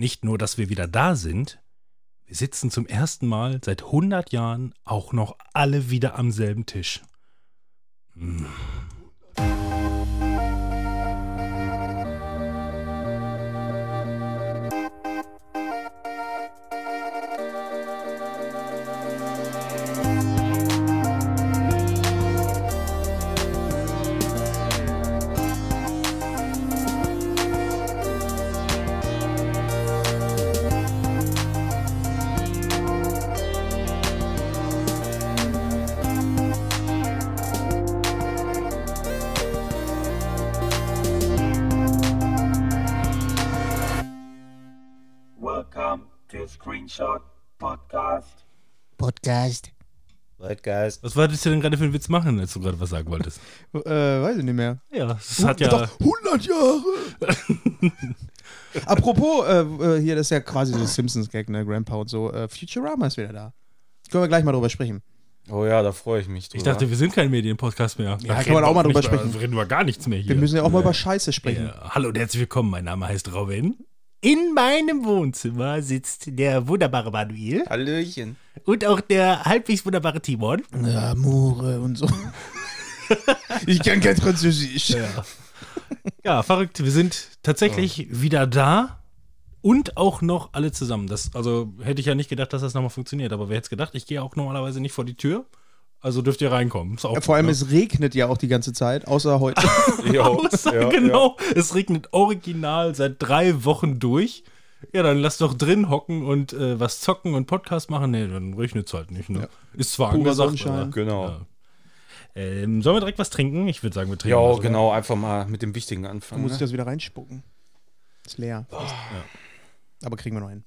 Nicht nur, dass wir wieder da sind, wir sitzen zum ersten Mal seit 100 Jahren auch noch alle wieder am selben Tisch. Hm. Podcast. Was wolltest du denn gerade für einen Witz machen, als du gerade was sagen wolltest? Äh, weiß ich nicht mehr. Ja, es hat ja. Doch, 100 Jahre! Apropos, äh, äh, hier, das ist ja quasi so Simpsons-Gag, ne? Grandpa und so. Äh, Futurama ist wieder da. Können wir gleich mal drüber sprechen. Oh ja, da freue ich mich drüber. Ich dachte, wir sind kein Medienpodcast mehr. Da Ja, kann man wir auch mal drüber sprechen. Wir reden über gar nichts mehr hier. Wir müssen ja auch mal über Scheiße sprechen. Ja, hallo und herzlich willkommen. Mein Name heißt Robin. In meinem Wohnzimmer sitzt der wunderbare Manuel Hallöchen. Und auch der halbwegs wunderbare Timon. Ja, Mure und so. ich kann kein Französisch. Ja. ja, verrückt. Wir sind tatsächlich wieder da und auch noch alle zusammen. Das, also hätte ich ja nicht gedacht, dass das nochmal funktioniert. Aber wer hätte es gedacht? Ich gehe auch normalerweise nicht vor die Tür. Also dürft ihr reinkommen. Ist auch Ja, vor allem, gut, ne? es regnet ja auch die ganze Zeit, außer heute. Außer, ja, genau. Es regnet original seit drei Wochen durch. Ja, dann lass doch drin hocken und äh, was zocken und Podcast machen. Nee, dann regnet es halt nicht. Ne? Ist zwar Purer angesagt, aber, Genau. Ja. Ähm, sollen wir direkt was trinken? Ich würde sagen, wir trinken. Ja, was, oder? genau, einfach mal mit dem Wichtigen anfangen. muss ich Ne? das wieder reinspucken. Ist leer. Aber kriegen wir noch hin.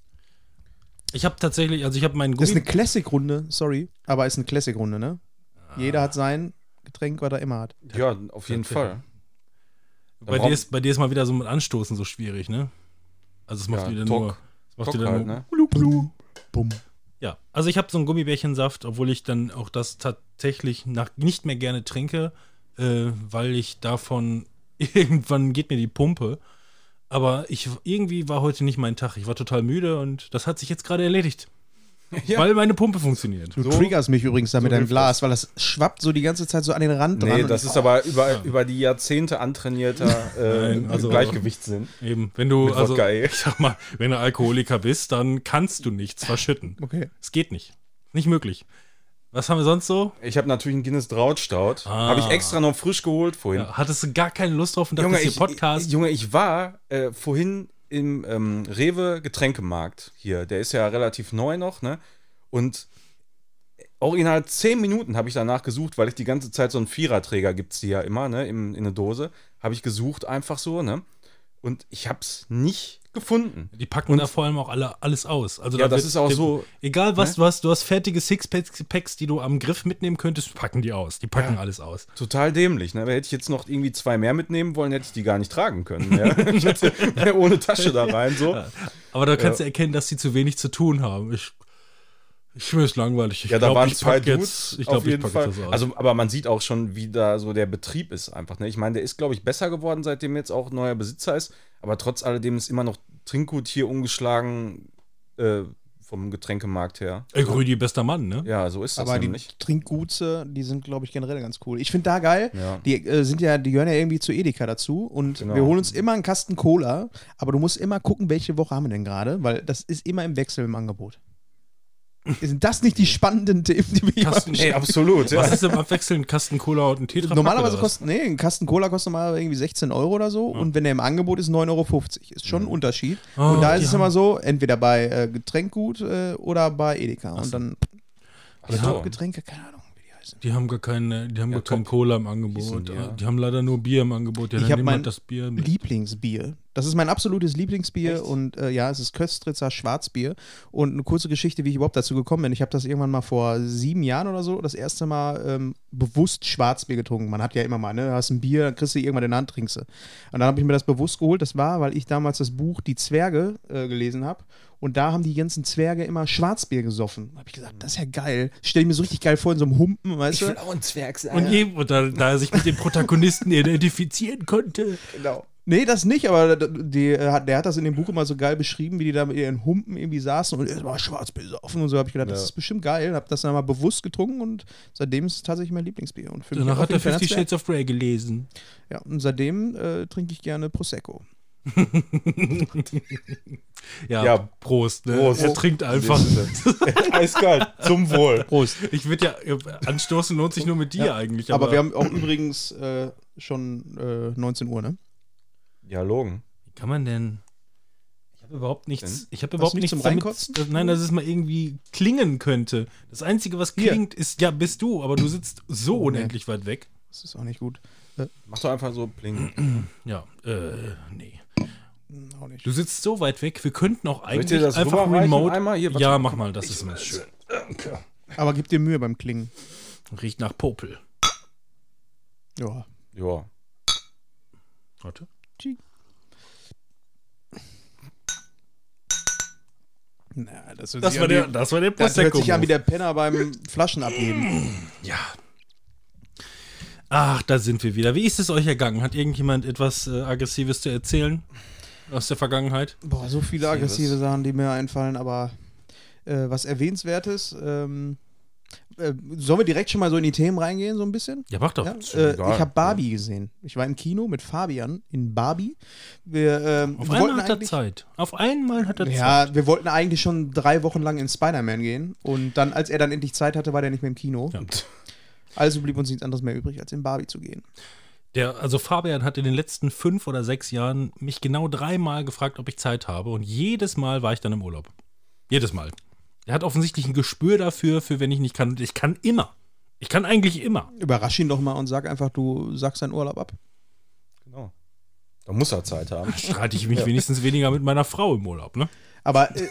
Ich habe tatsächlich, also ich habe meinen Das ist Gummi. eine Classic-Runde, sorry. Aber ist eine Classic-Runde, ne? Jeder hat sein Getränk, was er immer hat. Ja, auf jeden Fall. Bei dir, ist, bei dir ist mal wieder so mit Anstoßen so schwierig, ne? Also es macht Ja, wieder Tok. nur. Es macht Tok wieder halt, nur. ne? Blub. Bumm. Ja, also ich habe so einen Gummibärchensaft, obwohl ich dann auch das tatsächlich nach, nicht mehr gerne trinke, äh, weil ich davon irgendwann geht mir die Pumpe. Aber ich irgendwie war heute nicht mein Tag. Ich war total müde und das hat sich jetzt gerade erledigt. Ja. Weil meine Pumpe funktioniert. Du So- triggerst mich übrigens da mit deinem Glas, weil das schwappt so die ganze Zeit so an den Rand dran. Nee, das ich- ist aber über, über die Jahrzehnte antrainierter äh, Nein, also- Gleichgewichtssinn. Eben, wenn du, Mit also, Wodka, ich sag mal, wenn du Alkoholiker bist, dann kannst du nichts verschütten. Okay. Es geht nicht. Nicht möglich. Was haben wir sonst so? Ich habe natürlich einen Guinness Drautstaut. Ah. Habe ich extra noch frisch geholt vorhin. Ja, hattest du gar keine Lust drauf und Junge, dachtest, ich, hier Podcast. Ich, Junge, ich war äh, vorhin im ähm, Rewe Getränkemarkt hier. Der ist ja relativ neu noch, ne? Und original zehn Minuten habe ich danach gesucht, weil ich die ganze Zeit so einen Viererträger gibt es ja immer, ne? Im, in eine Dose. Habe ich gesucht einfach so, ne? Und ich habe es nicht gefunden. Die packen da vor allem auch alle alles aus. Also Ja, da das ist auch dem- so, Egal was ne? du hast, du hast fertige Sixpacks, die du am Griff mitnehmen könntest, packen die aus. Die packen Ja. alles aus. Total dämlich, ne? Hätte ich jetzt noch irgendwie zwei mehr mitnehmen wollen, hätte ich die gar nicht tragen können. Ja? ich hätte ohne Tasche da rein, so. Aber da kannst du erkennen, dass sie zu wenig zu tun haben. Ich, ich mir ist langweilig. Ich Ja, da glaub, waren ich zwei pack Dudes jetzt, ich auf glaube, ich packe Fall. das aus. Also, aber man sieht auch schon, wie da so der Betrieb ist einfach. Ne? Ich meine, der ist, glaube ich, besser geworden, seitdem jetzt auch neuer Besitzer ist. Aber trotz alledem ist immer noch Trinkgut hier umgeschlagen äh, vom Getränkemarkt her. Ey, Rüdi, bester Mann, ne? Ja, so ist das Aber die nämlich. Trinkgutse, die sind, glaube ich, generell ganz cool. Ich finde da geil, Ja. die äh, sind ja, die gehören ja irgendwie zu Edeka dazu und Genau. wir holen uns immer einen Kasten Cola, aber du musst immer gucken, welche Woche haben wir denn gerade, weil das ist immer im Wechsel im Angebot. Sind das nicht die spannenden Themen, die wir hier Kasten- machen? Ey, absolut. Ja. Was ist im Abwechseln? Ein Kasten Cola und ein Tetra? Normalerweise kostet, nee, ein Kasten Cola kostet mal irgendwie 16 Euro oder so und wenn der im Angebot ist, 9,50 Euro. Ist schon ein Unterschied. Oh, und da ist es haben- immer so, entweder bei äh, Getränkgut äh, oder bei Edeka. Und dann Ach so. Getränke, keine Ahnung, wie die heißen. Die haben gar keine, die haben Ja, gar keinen top. Cola im Angebot. Hießen die, ja. Die haben leider nur Bier im Angebot. Ja, Ich dann hab nehmen mein das Bier mit. Lieblingsbier. Das ist mein absolutes Lieblingsbier Echt? und äh, ja, es ist Köstritzer Schwarzbier. Und eine kurze Geschichte, wie ich überhaupt dazu gekommen bin. Ich habe das irgendwann mal vor sieben Jahren oder so das erste Mal ähm, bewusst Schwarzbier getrunken. Man hat ja immer mal, ne, du hast ein Bier, dann kriegst du irgendwann in der Hand, trinkst du. Und dann habe ich mir das bewusst geholt. Das war, weil ich damals das Buch Die Zwerge äh, gelesen habe. Und da haben die ganzen Zwerge immer Schwarzbier gesoffen. Da habe ich gesagt, das ist ja geil. Stell ich mir so richtig geil vor in so einem Humpen, weißt du? auch ein Zwerg sein. Und, eben, und da, da er sich mit den Protagonisten identifizieren konnte, genau. Nee, das nicht, aber die, äh, der hat das in dem Buch immer so geil beschrieben, wie die da mit ihren Humpen irgendwie saßen und es war schwarz besoffen und so. habe ich gedacht, das Ja. ist bestimmt geil. Habe das dann mal bewusst getrunken und seitdem ist es tatsächlich mein Lieblingsbier. Und Danach hat er Fifty. Shades of Grey gelesen. Ja, und seitdem äh, trinke ich gerne Prosecco. Ja, Ja, Prost. Ne? Prost. Er trinkt einfach. Eiskalt. Zum Wohl. Prost. Ich würde ja, anstoßen lohnt sich nur mit dir eigentlich. Aber, wir haben auch übrigens äh, schon äh, 19 Uhr, ne? Dialogen. Wie kann man denn. Ich habe überhaupt nichts. Denn? Ich habe überhaupt nichts zum damit. Dass, nein, dass es mal irgendwie klingen könnte. Das Einzige, was Hier. klingt, ist, ja, bist du, aber du sitzt so Oh, nee. unendlich weit weg. Das ist auch nicht gut. Mach doch einfach so Pling. Ja, äh, nee. Hm, Auch nicht. Du sitzt so weit weg, wir könnten auch eigentlich das einfach remote. einmal? Hier, ja, mal. mach mal, das ist immer schön. Aber gib dir Mühe beim Klingen. Riecht nach Popel. Ja. Ja. Warte. Na, das, Das war der, wie- das war der das hört sich an wie der Penner beim Flaschen abgeben. Ja. Ach, da sind wir wieder. Wie ist es euch ergangen? Hat irgendjemand etwas äh, Aggressives zu erzählen aus der Vergangenheit? Boah, so viele aggressive Sachen, die mir einfallen, aber äh, was Erwähnenswertes. Ähm, äh, sollen wir direkt schon mal so in die Themen reingehen, so ein bisschen? Ja, mach doch. Ja, äh, ich habe Barbie gesehen. Ich war im Kino mit Fabian in Barbie. Wir, ähm, Auf wir einmal hat er Zeit. Auf einmal hat er Zeit. Ja, wir wollten eigentlich schon drei Wochen lang in Spider-Man gehen. Und dann, als er dann endlich Zeit hatte, war der nicht mehr im Kino. Ja. Also blieb uns nichts anderes mehr übrig, als in Barbie zu gehen. Der, also Fabian hat in den letzten fünf oder sechs Jahren mich genau dreimal gefragt, ob ich Zeit habe. Und jedes Mal war ich dann im Urlaub. Jedes Mal. Er hat offensichtlich ein Gespür dafür, für wenn ich nicht kann. Und ich kann immer. Ich kann eigentlich immer. Überrasch ihn doch mal und sag einfach, du sagst deinen Urlaub ab. Genau. Da muss er Zeit haben. Streite ich mich wenigstens weniger mit meiner Frau im Urlaub, ne? Aber äh,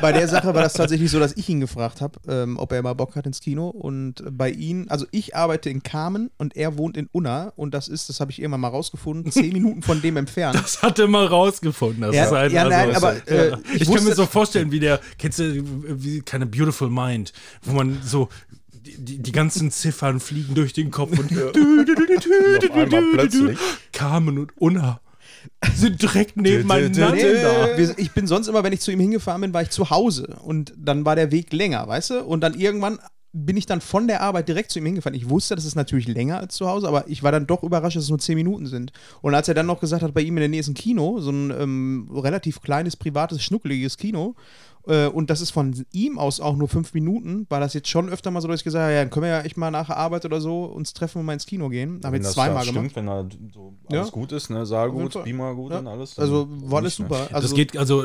bei der Sache war das tatsächlich so, dass ich ihn gefragt habe, ähm, ob er mal Bock hat ins Kino. Und bei ihm, also ich arbeite in Kamen und er wohnt in Unna. Und das ist, das habe ich irgendwann mal rausgefunden, zehn Minuten von dem entfernt. Das hat er mal rausgefunden. Das Ja, ist ein, ja, also, nein, aber, äh, ja. ich ich, kann mir so vorstellen, wie der, kennst du, wie keine Beautiful Mind, wo man so die, die, ganzen Ziffern fliegen durch den Kopf und Auf einmal plötzlich. Carmen und Unna sind direkt nebeneinander. Nee, ich bin sonst immer, wenn ich zu ihm hingefahren bin, war ich zu Hause. Und dann war der Weg länger, weißt du? Und dann irgendwann bin ich dann von der Arbeit direkt zu ihm hingefahren. Ich wusste, das ist natürlich länger als zu Hause, aber ich war dann doch überrascht, dass es nur zehn Minuten sind. Und als er dann noch gesagt hat, bei ihm in der Nähe ist ein Kino, so ein ähm, relativ kleines, privates, schnuckeliges Kino, und das ist von ihm aus auch nur fünf Minuten, war das jetzt schon öfter mal so, dass ich gesagt habe, ja, dann können wir ja echt mal nach der Arbeit oder so uns treffen und mal ins Kino gehen. Haben wir Wenn jetzt das zweimal da gemacht. stimmt, wenn da so Ja. alles gut ist, ne? Saal gut. Beamer gut Ja. und alles. dann Also war alles super. Also, das geht, also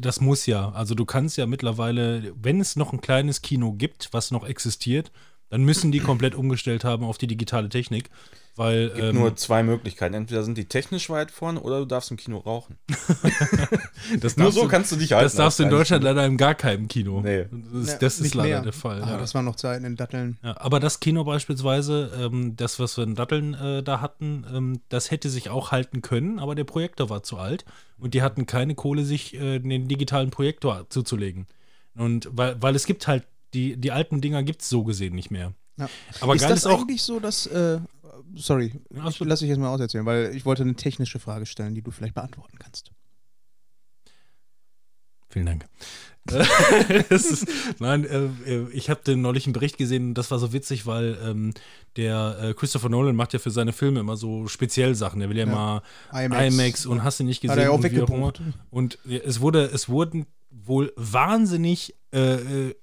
das muss ja. Also du kannst ja mittlerweile, wenn es noch ein kleines Kino gibt, was noch existiert, dann müssen die komplett umgestellt haben auf die digitale Technik, weil gibt ähm, nur zwei Möglichkeiten. Entweder sind die technisch weit vorne oder du darfst im Kino rauchen. das Nur so du, kannst du dich halten. das darfst du in Deutschland leider in gar keinem Kino. Nee. Das, Ja, ist- das ist nicht leider mehr. der Fall. Ah, ja. Das waren noch Zeiten in Datteln. Ja, aber das Kino beispielsweise, ähm, das, was wir in Datteln äh, da hatten, ähm, das hätte sich auch halten können, aber der Projektor war zu alt und die hatten keine Kohle, sich äh, den digitalen Projektor zuzulegen. Und weil, weil es gibt halt, die, die alten Dinger gibt es so gesehen nicht mehr. Ja. Aber ist das ist auch. eigentlich so, dass. Äh, sorry, ich, lass dich jetzt mal auserzählen, weil ich wollte eine technische Frage stellen, die du vielleicht beantworten kannst. Vielen Dank. Ist, nein, äh, äh, ich habe den neulich einen Bericht gesehen und das war so witzig, weil ähm, der äh, Christopher Nolan macht ja für seine Filme immer so speziell Sachen. Er will ja, Ja. immer IMAX. IMAX, und hast du nicht gesehen. Hat er ja auch und weggebucht. Und es wurde, es wurden wohl wahnsinnig, äh, äh,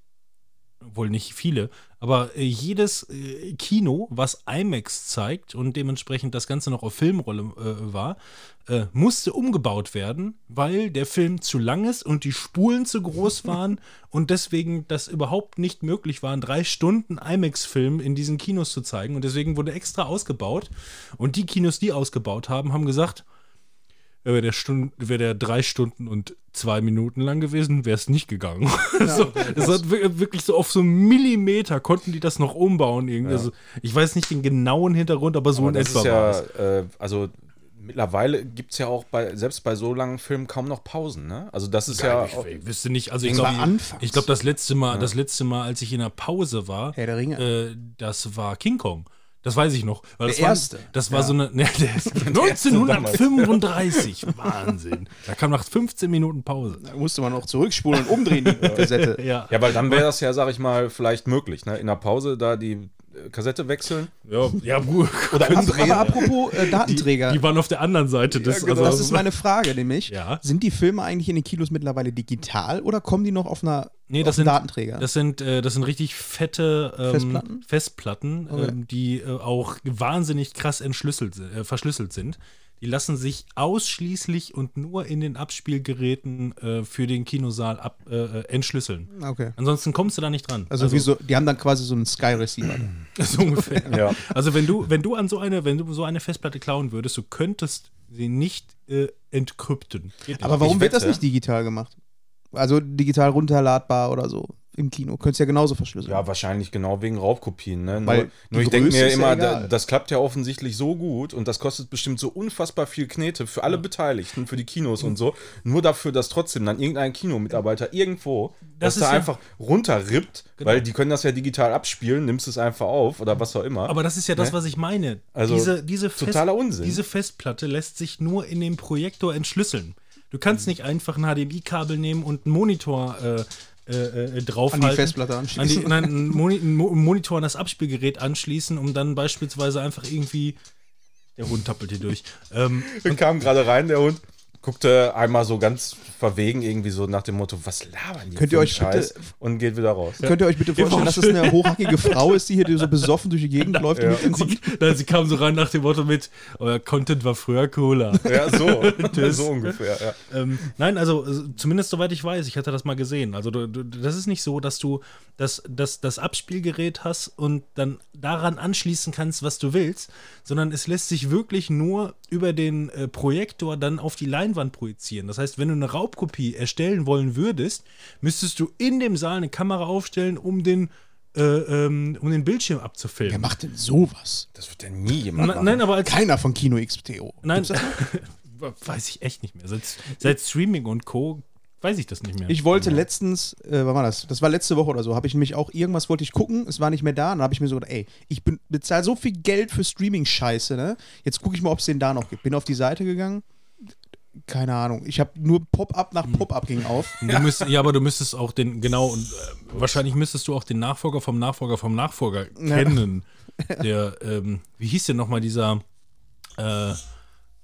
wohl nicht viele, aber äh, jedes äh, Kino, was IMAX zeigt und dementsprechend das Ganze noch auf Filmrolle äh, war, äh, musste umgebaut werden, weil der Film zu lang ist und die Spulen zu groß waren und deswegen das überhaupt nicht möglich war, drei Stunden IMAX-Film in diesen Kinos zu zeigen. Und deswegen wurde extra ausgebaut. Und die Kinos, die ausgebaut haben, haben gesagt, wäre der, Stund, wär der drei Stunden und zwei Minuten lang gewesen, wäre es nicht gegangen. so, das hat wir- wirklich so auf so einen Millimeter konnten die das noch umbauen. Irgendwie. Also, ich weiß nicht den genauen Hintergrund, aber so Aber in das etwa ist war ja, es. äh, also mittlerweile gibt es ja auch bei, selbst bei so langen Filmen kaum noch Pausen, ne? Also das ist ja. ich, wüsste nicht, also ich glaube, ich glaube, das letzte Mal, das letzte Mal, als ich in der Pause war, Herr der Ringe. äh, das war King Kong. Das weiß ich noch. Weil Der das war, erste. Das war Ja. so eine. Ne, der ist 1935. Wahnsinn. Da kam nach 15 Minuten Pause. Da musste man auch zurückspulen und umdrehen, die Kassette. Ja. Ja, weil dann wäre das ja, sag ich mal, vielleicht möglich, ne? In der Pause da die Kassette wechseln. Ja, ja gut. Oder aber, aber apropos äh, Datenträger. Die waren auf der anderen Seite des. genau. das ist meine Frage, nämlich. Ja. Sind die Filme eigentlich in den Kinos mittlerweile digital oder kommen die noch auf einer Nee, auf das sind, Datenträger? Das sind, äh, das sind richtig fette ähm, Festplatten? Festplatten, Okay. ähm, die äh, auch wahnsinnig krass entschlüsselt, äh, verschlüsselt sind. Die lassen sich ausschließlich und nur in den Abspielgeräten äh, für den Kinosaal ab, äh, entschlüsseln. okay. Ansonsten kommst du da nicht dran. Also, wie so, die haben dann quasi so einen Sky Receiver. so ungefähr. Ja. Also wenn du, wenn du an so eine, wenn du so eine Festplatte klauen würdest, du könntest sie nicht äh, entkrypten. Aber warum Ich wird das nicht digital gemacht? Also digital runterladbar oder so im Kino. Könntest ja genauso verschlüsseln. Ja, wahrscheinlich genau wegen Raubkopien. Ne? Weil Nur, nur ich denke mir ja immer, da, das klappt ja offensichtlich so gut und das kostet bestimmt so unfassbar viel Knete für alle Beteiligten, für die Kinos und so. Nur dafür, dass trotzdem dann irgendein Kinomitarbeiter irgendwo Das das, da ja- einfach runterrippt, weil die können das ja digital abspielen, nimmst es einfach auf oder was auch immer. Aber das ist ja das, Ne? was ich meine. Also, diese, diese Fest- totaler Unsinn. Diese Festplatte lässt sich nur in dem Projektor entschlüsseln. Du kannst nicht einfach ein HDMI-Kabel nehmen und einen Monitor äh, äh, äh, draufhalten. An die Festplatte anschließen. An die, nein, einen, Moni einen Mo- einen Monitor an das Abspielgerät anschließen, um dann beispielsweise einfach irgendwie. Der Hund tappelt hier durch. Ähm, Dann kam gerade rein, der Hund, guckte einmal so ganz verwegen irgendwie so nach dem Motto, was labern die Könnt ihr euch bitte- Scheiß? Und geht wieder raus. Könnt ihr euch bitte vorstellen, dass es eine hochhackige Frau ist, die hier so besoffen durch die Gegend läuft? Ja. sie, nein, sie kam so rein nach dem Motto mit: Euer Content war früher cooler. Ja, so, so ungefähr, ja. Ähm, nein, also äh, zumindest soweit ich weiß, ich hatte das mal gesehen. Also du, du, das ist nicht so, dass du das, das, das Abspielgerät hast und dann daran anschließen kannst, was du willst, sondern es lässt sich wirklich nur über den äh, Projektor dann auf die Leinwand projizieren. Das heißt, wenn du eine Raubkopie erstellen wollen würdest, müsstest du in dem Saal eine Kamera aufstellen, um den, äh, ähm, um den Bildschirm abzufilmen. Wer macht denn sowas? Das wird ja nie jemand Na, machen. nein, aber als Keiner von Kino XPTO. Nein, weiß ich echt nicht mehr. Seit, seit Streaming und Co. weiß ich das nicht mehr. Ich wollte letztens, äh, wann war das? Das war letzte Woche oder so, habe ich nämlich auch irgendwas wollte ich gucken, es war nicht mehr da, und dann habe ich mir so gedacht, ey, ich bezahle so viel Geld für Streaming-Scheiße, ne? Jetzt gucke ich mal, ob es den da noch gibt. Bin auf die Seite gegangen, keine Ahnung, ich habe nur Pop-up nach Pop-up ging auf. Du müsst, ja, aber du müsstest auch den, genau, und äh, wahrscheinlich müsstest du auch den Nachfolger vom Nachfolger vom Nachfolger kennen. Der, ähm, wie hieß denn nochmal dieser, äh,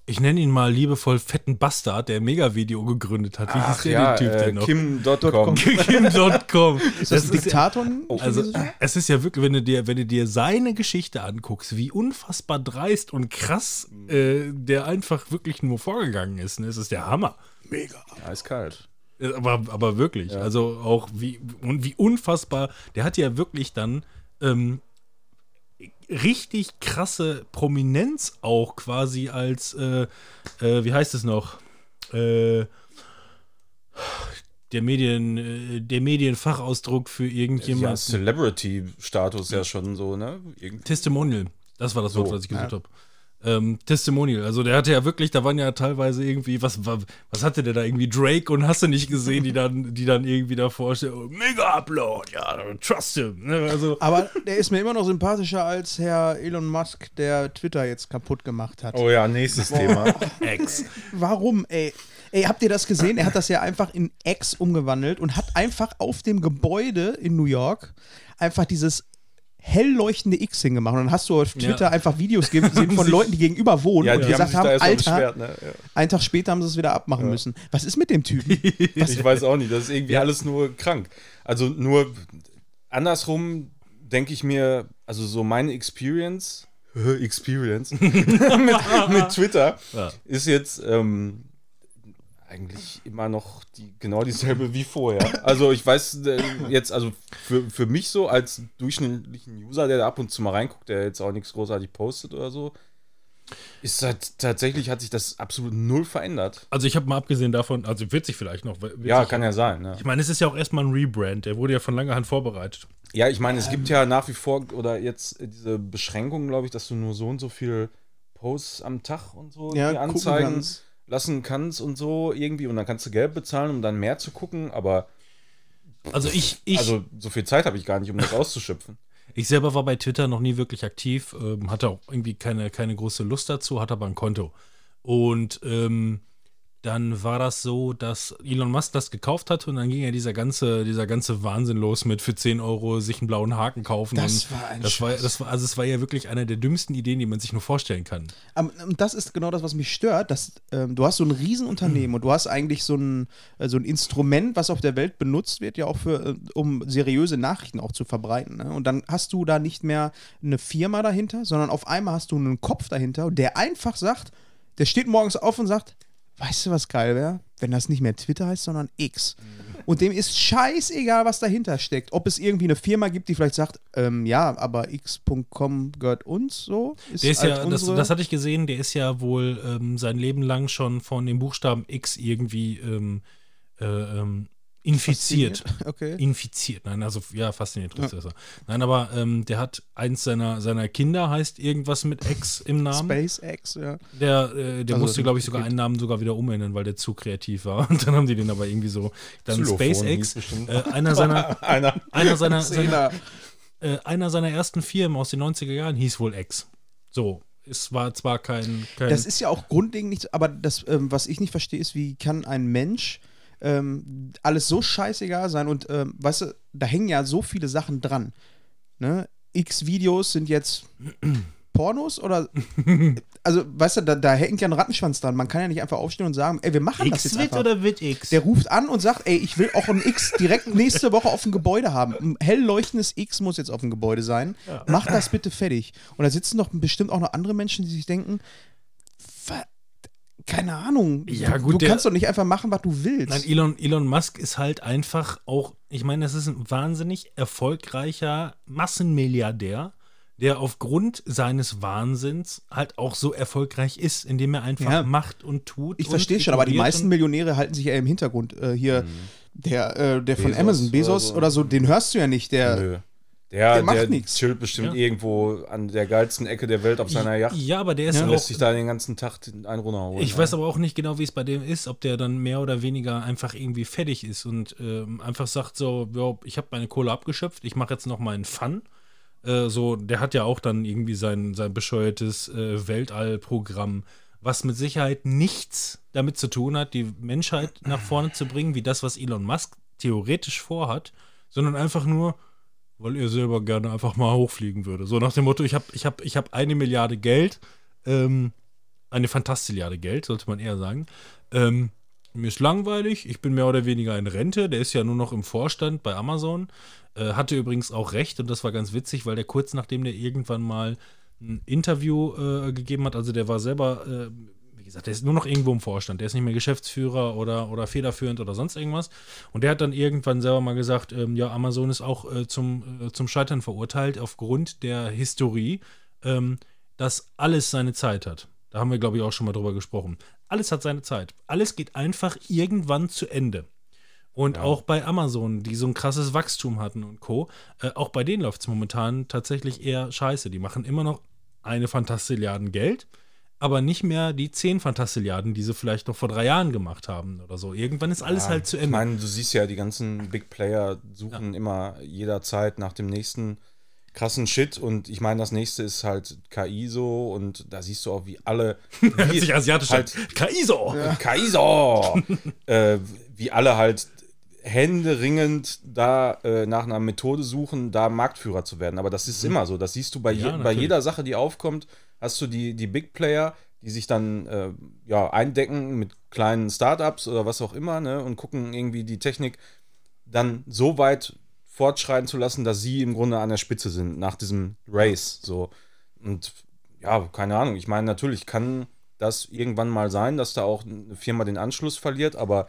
ich nenne ihn mal liebevoll fetten Bastard, der Mega-Video gegründet hat. Wie hieß Ach der ja, Typ äh, denn noch? Kim.com. Kim.com. Ist das, ein Diktator? Also, es ist ja wirklich, wenn du dir, wenn du dir seine Geschichte anguckst, wie unfassbar dreist und krass äh, der einfach wirklich nur vorgegangen ist, ne? Es ist der Hammer. Mega. Eiskalt. Äh, Aber, aber wirklich. Also auch wie, und wie unfassbar. Der hat ja wirklich dann ähm, richtig krasse Prominenz auch quasi als, äh, äh, wie heißt es noch? Äh, der Medien, äh, der Medienfachausdruck für Ja, irgendjemand. Celebrity-Status ja schon so, ne? Irgend Testimonial. Das war das Wort, So, was ich gesucht habe. Ähm, Testimonial. Also der hatte ja wirklich, da waren ja teilweise irgendwie, was, was, was hatte der da irgendwie? Drake und hast du nicht gesehen, die dann, die dann irgendwie davor stehen, oh, mega Upload, ja, trust him. Ne? Also, Aber der ist mir immer noch sympathischer als Herr Elon Musk, der Twitter jetzt kaputt gemacht hat. Oh ja, nächstes Thema. Ex. Warum, ey? Ey, habt ihr das gesehen? Er hat das ja einfach in X umgewandelt und hat einfach auf dem Gebäude in New York einfach dieses hell leuchtende X hingemacht. Und dann hast du auf Twitter Ja. einfach Videos gesehen von Leuten, die gegenüber wohnen Ja, und die haben gesagt haben, da erstmal Alter, beschwert, ne? Ja. einen Tag später haben sie es wieder abmachen müssen. Was ist mit dem Typen? Ich weiß auch nicht, das ist irgendwie alles nur krank. Also nur andersrum denke ich mir, also so meine Experience, Experience mit, mit Twitter Ja. ist jetzt ähm, eigentlich immer noch die, genau dieselbe wie vorher. Also ich weiß äh, jetzt, also für, für mich so als durchschnittlichen User, der da ab und zu mal reinguckt, der jetzt auch nichts großartig postet oder so, ist halt, tatsächlich hat sich das absolut null verändert. Also ich habe mal abgesehen davon, also wird sich vielleicht noch. Ja, kann ja sein. Ne? Ich meine, es ist ja auch erstmal ein Rebrand, der wurde ja von langer Hand vorbereitet. Ja, ich meine, es gibt ja nach wie vor oder jetzt diese Beschränkungen, glaube ich, dass du nur so und so viel Posts am Tag und so Ja, anzeigen kannst. Lassen kannst und so irgendwie und dann kannst du Geld bezahlen, um dann mehr zu gucken, aber Also ich, ich, also so viel Zeit habe ich gar nicht, um das auszuschöpfen. Ich selber war bei Twitter noch nie wirklich aktiv, ähm, hatte auch irgendwie keine, keine große Lust dazu, hatte aber ein Konto. Und ähm, dann war das so, dass Elon Musk das gekauft hatte und dann ging ja dieser ganze, dieser ganze Wahnsinn los mit für 10 Euro sich einen blauen Haken kaufen. Das war ein das war, das war, Also es war ja wirklich eine der dümmsten Ideen, die man sich nur vorstellen kann. Aber, Und das ist genau das, was mich stört. Dass, ähm, du hast so ein Riesenunternehmen und du hast eigentlich so ein, äh, so ein Instrument, was auf der Welt benutzt wird, ja auch für, äh, um seriöse Nachrichten auch zu verbreiten. Ne? Und dann hast du da nicht mehr eine Firma dahinter, sondern auf einmal hast du einen Kopf dahinter, der einfach sagt, der steht morgens auf und sagt, weißt du, was geil wäre? Wenn das nicht mehr Twitter heißt, sondern X. Und dem ist scheißegal, was dahinter steckt. Ob es irgendwie eine Firma gibt, die vielleicht sagt, ähm, ja, aber x.com gehört uns so. Der ist halt ja, das, das hatte ich gesehen, der ist ja wohl ähm, sein Leben lang schon von dem Buchstaben X irgendwie ähm, äh, infiziert. Okay. Infiziert, nein, also ja, fasziniert trifft besser. Nein, aber ähm, der hat eins seiner, seiner Kinder, heißt irgendwas mit X im Namen. SpaceX, ja. Der, äh, der Also, musste, glaube ich, sogar einen Namen sogar wieder umändern, weil der zu kreativ war. Und dann haben die den aber irgendwie so. Dann Xylophon SpaceX, äh, einer seiner, Einer. einer seiner, seiner, äh, einer seiner ersten Firmen aus den 90er Jahren hieß wohl X. So, es war zwar kein. kein Das ist ja auch grundlegend nicht, aber das, ähm, was ich nicht verstehe, ist, wie kann ein Mensch ähm, alles so scheißegal sein und, ähm, weißt du, da hängen ja so viele Sachen dran. Ne? X Videos sind jetzt Pornos oder, also, weißt du, da, da hängt ja ein Rattenschwanz dran. Man kann ja nicht einfach aufstehen und sagen, ey, wir machen das jetzt einfach. wird X? Der ruft an und sagt, ey, ich will auch ein X direkt nächste Woche auf dem Gebäude haben. Ein hell leuchtendes X muss jetzt auf dem Gebäude sein. Mach das bitte fertig. Und da sitzen doch bestimmt auch noch andere Menschen, die sich denken, "Wa- keine Ahnung. Ja, du, gut, du der- kannst doch nicht einfach machen, was du willst. Nein, Elon, Elon Musk ist halt einfach auch, ich meine, das ist ein wahnsinnig erfolgreicher Massenmilliardär, der aufgrund seines Wahnsinns halt auch so erfolgreich ist, indem er einfach Ja. macht und tut. ich verstehe schon, aber die meisten Millionäre halten sich ja im Hintergrund. Äh, hier, der, äh, der von Bezos Amazon, oder Bezos so. oder so, den hörst du ja nicht. Der, Nö. Der, Der macht der nix. chillt bestimmt Ja. irgendwo an der geilsten Ecke der Welt auf seiner Yacht. Ja, aber der ist Ja. auch. Lässt sich da den ganzen Tag einen runterholen. Ich ja. weiß aber auch nicht genau, wie es bei dem ist, ob der dann mehr oder weniger einfach irgendwie fertig ist und ähm, einfach sagt so, ja, ich habe meine Kohle abgeschöpft, ich mache jetzt noch mal einen Fun. Äh, so, der hat ja auch dann irgendwie sein, sein bescheuertes äh, Weltallprogramm, was mit Sicherheit nichts damit zu tun hat, die Menschheit nach vorne zu bringen, wie das, was Elon Musk theoretisch vorhat, sondern einfach nur, weil er selber gerne einfach mal hochfliegen würde. So nach dem Motto, ich habe ich hab, ich hab eine Milliarde Geld, ähm, eine Fantastilliarde Geld, sollte man eher sagen. Ähm, mir ist langweilig, ich bin mehr oder weniger in Rente, der ist ja nur noch im Vorstand bei Amazon. Äh, hatte übrigens auch recht und das war ganz witzig, weil der kurz nachdem der irgendwann mal ein Interview äh, gegeben hat, also der war selber, äh, wie gesagt, der ist nur noch irgendwo im Vorstand, der ist nicht mehr Geschäftsführer oder, oder federführend oder sonst irgendwas. Und der hat dann irgendwann selber mal gesagt, ähm, ja, Amazon ist auch äh, zum, äh, zum Scheitern verurteilt aufgrund der Historie, ähm, dass alles seine Zeit hat. Da haben wir, glaube ich, auch schon mal drüber gesprochen. Alles hat seine Zeit. Alles geht einfach irgendwann zu Ende. Und auch bei Amazon, die so ein krasses Wachstum hatten und Co., äh, auch bei denen läuft es momentan tatsächlich eher scheiße. Die machen immer noch eine Fantastilliarden Geld, aber nicht mehr die 10 Fantastilliarden, die sie vielleicht noch vor drei Jahren gemacht haben oder so. Irgendwann ist alles Ja, halt zu Ich Ende. meine, du siehst ja, die ganzen Big Player suchen immer jederzeit nach dem nächsten krassen Shit und ich meine, das nächste ist halt KI so und da siehst du auch, wie alle. Hört wie sich asiatisch halt, an. Kaiso! Kaiser! äh, wie alle halt händeringend da äh, nach einer Methode suchen, da Marktführer zu werden. Aber das ist immer so. Das siehst du bei, je, Ja, bei jeder Sache, die aufkommt, hast du die, die Big Player, die sich dann äh, ja, eindecken mit kleinen Startups oder was auch immer ne, und gucken irgendwie die Technik dann so weit fortschreiten zu lassen, dass sie im Grunde an der Spitze sind nach diesem Race. So. Und ja, keine Ahnung. Ich meine, natürlich kann das irgendwann mal sein, dass da auch eine Firma den Anschluss verliert, aber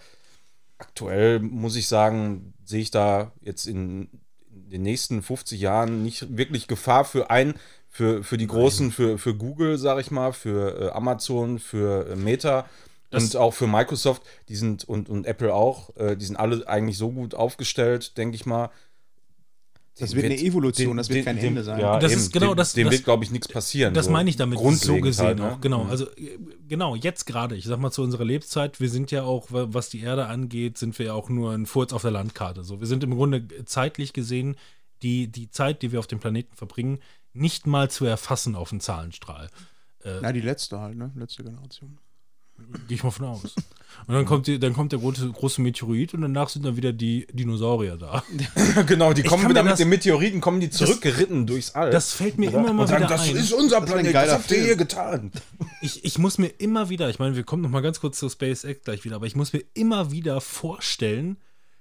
aktuell muss ich sagen, sehe ich da jetzt in, in den nächsten 50 Jahren nicht wirklich Gefahr für ein, für, für die Großen, für, für Google, sage ich mal, für äh, Amazon, für äh, Meta Das- und auch für Microsoft, die sind und, und Apple auch, äh, die sind alle eigentlich so gut aufgestellt, denke ich mal. Das Dem wird eine Evolution, das wird dem- kein dem- Ende sein. Ja, Das eben, ist genau dem, das- Dem das- wird, glaube ich, nichts passieren. Das so meine ich damit so grundlegend gesehen halt, ne? auch. Genau, Mhm. also äh, genau, jetzt gerade, ich sag mal zu unserer Lebzeit, wir sind ja auch, wa- was die Erde angeht, sind wir ja auch nur ein Furz auf der Landkarte. So, wir sind im Grunde zeitlich gesehen die, die Zeit, die wir auf dem Planeten verbringen, nicht mal zu erfassen auf dem Zahlenstrahl. Na, die letzte halt, ne? Letzte Generation. Gehe ich mal von aus. Und dann kommt, die, dann kommt der große, große Meteorit und danach sind dann wieder die Dinosaurier da. genau, die kommen wieder mit das- den Meteoriten, kommen die zurückgeritten durchs All. Das fällt mir Oder? immer mal Und sagen, wieder das ein. ist unser Planet, geiler was habt ihr hier getan? Ich, ich muss mir immer wieder, ich meine, wir kommen noch mal ganz kurz zu SpaceX gleich wieder, aber ich muss mir immer wieder vorstellen,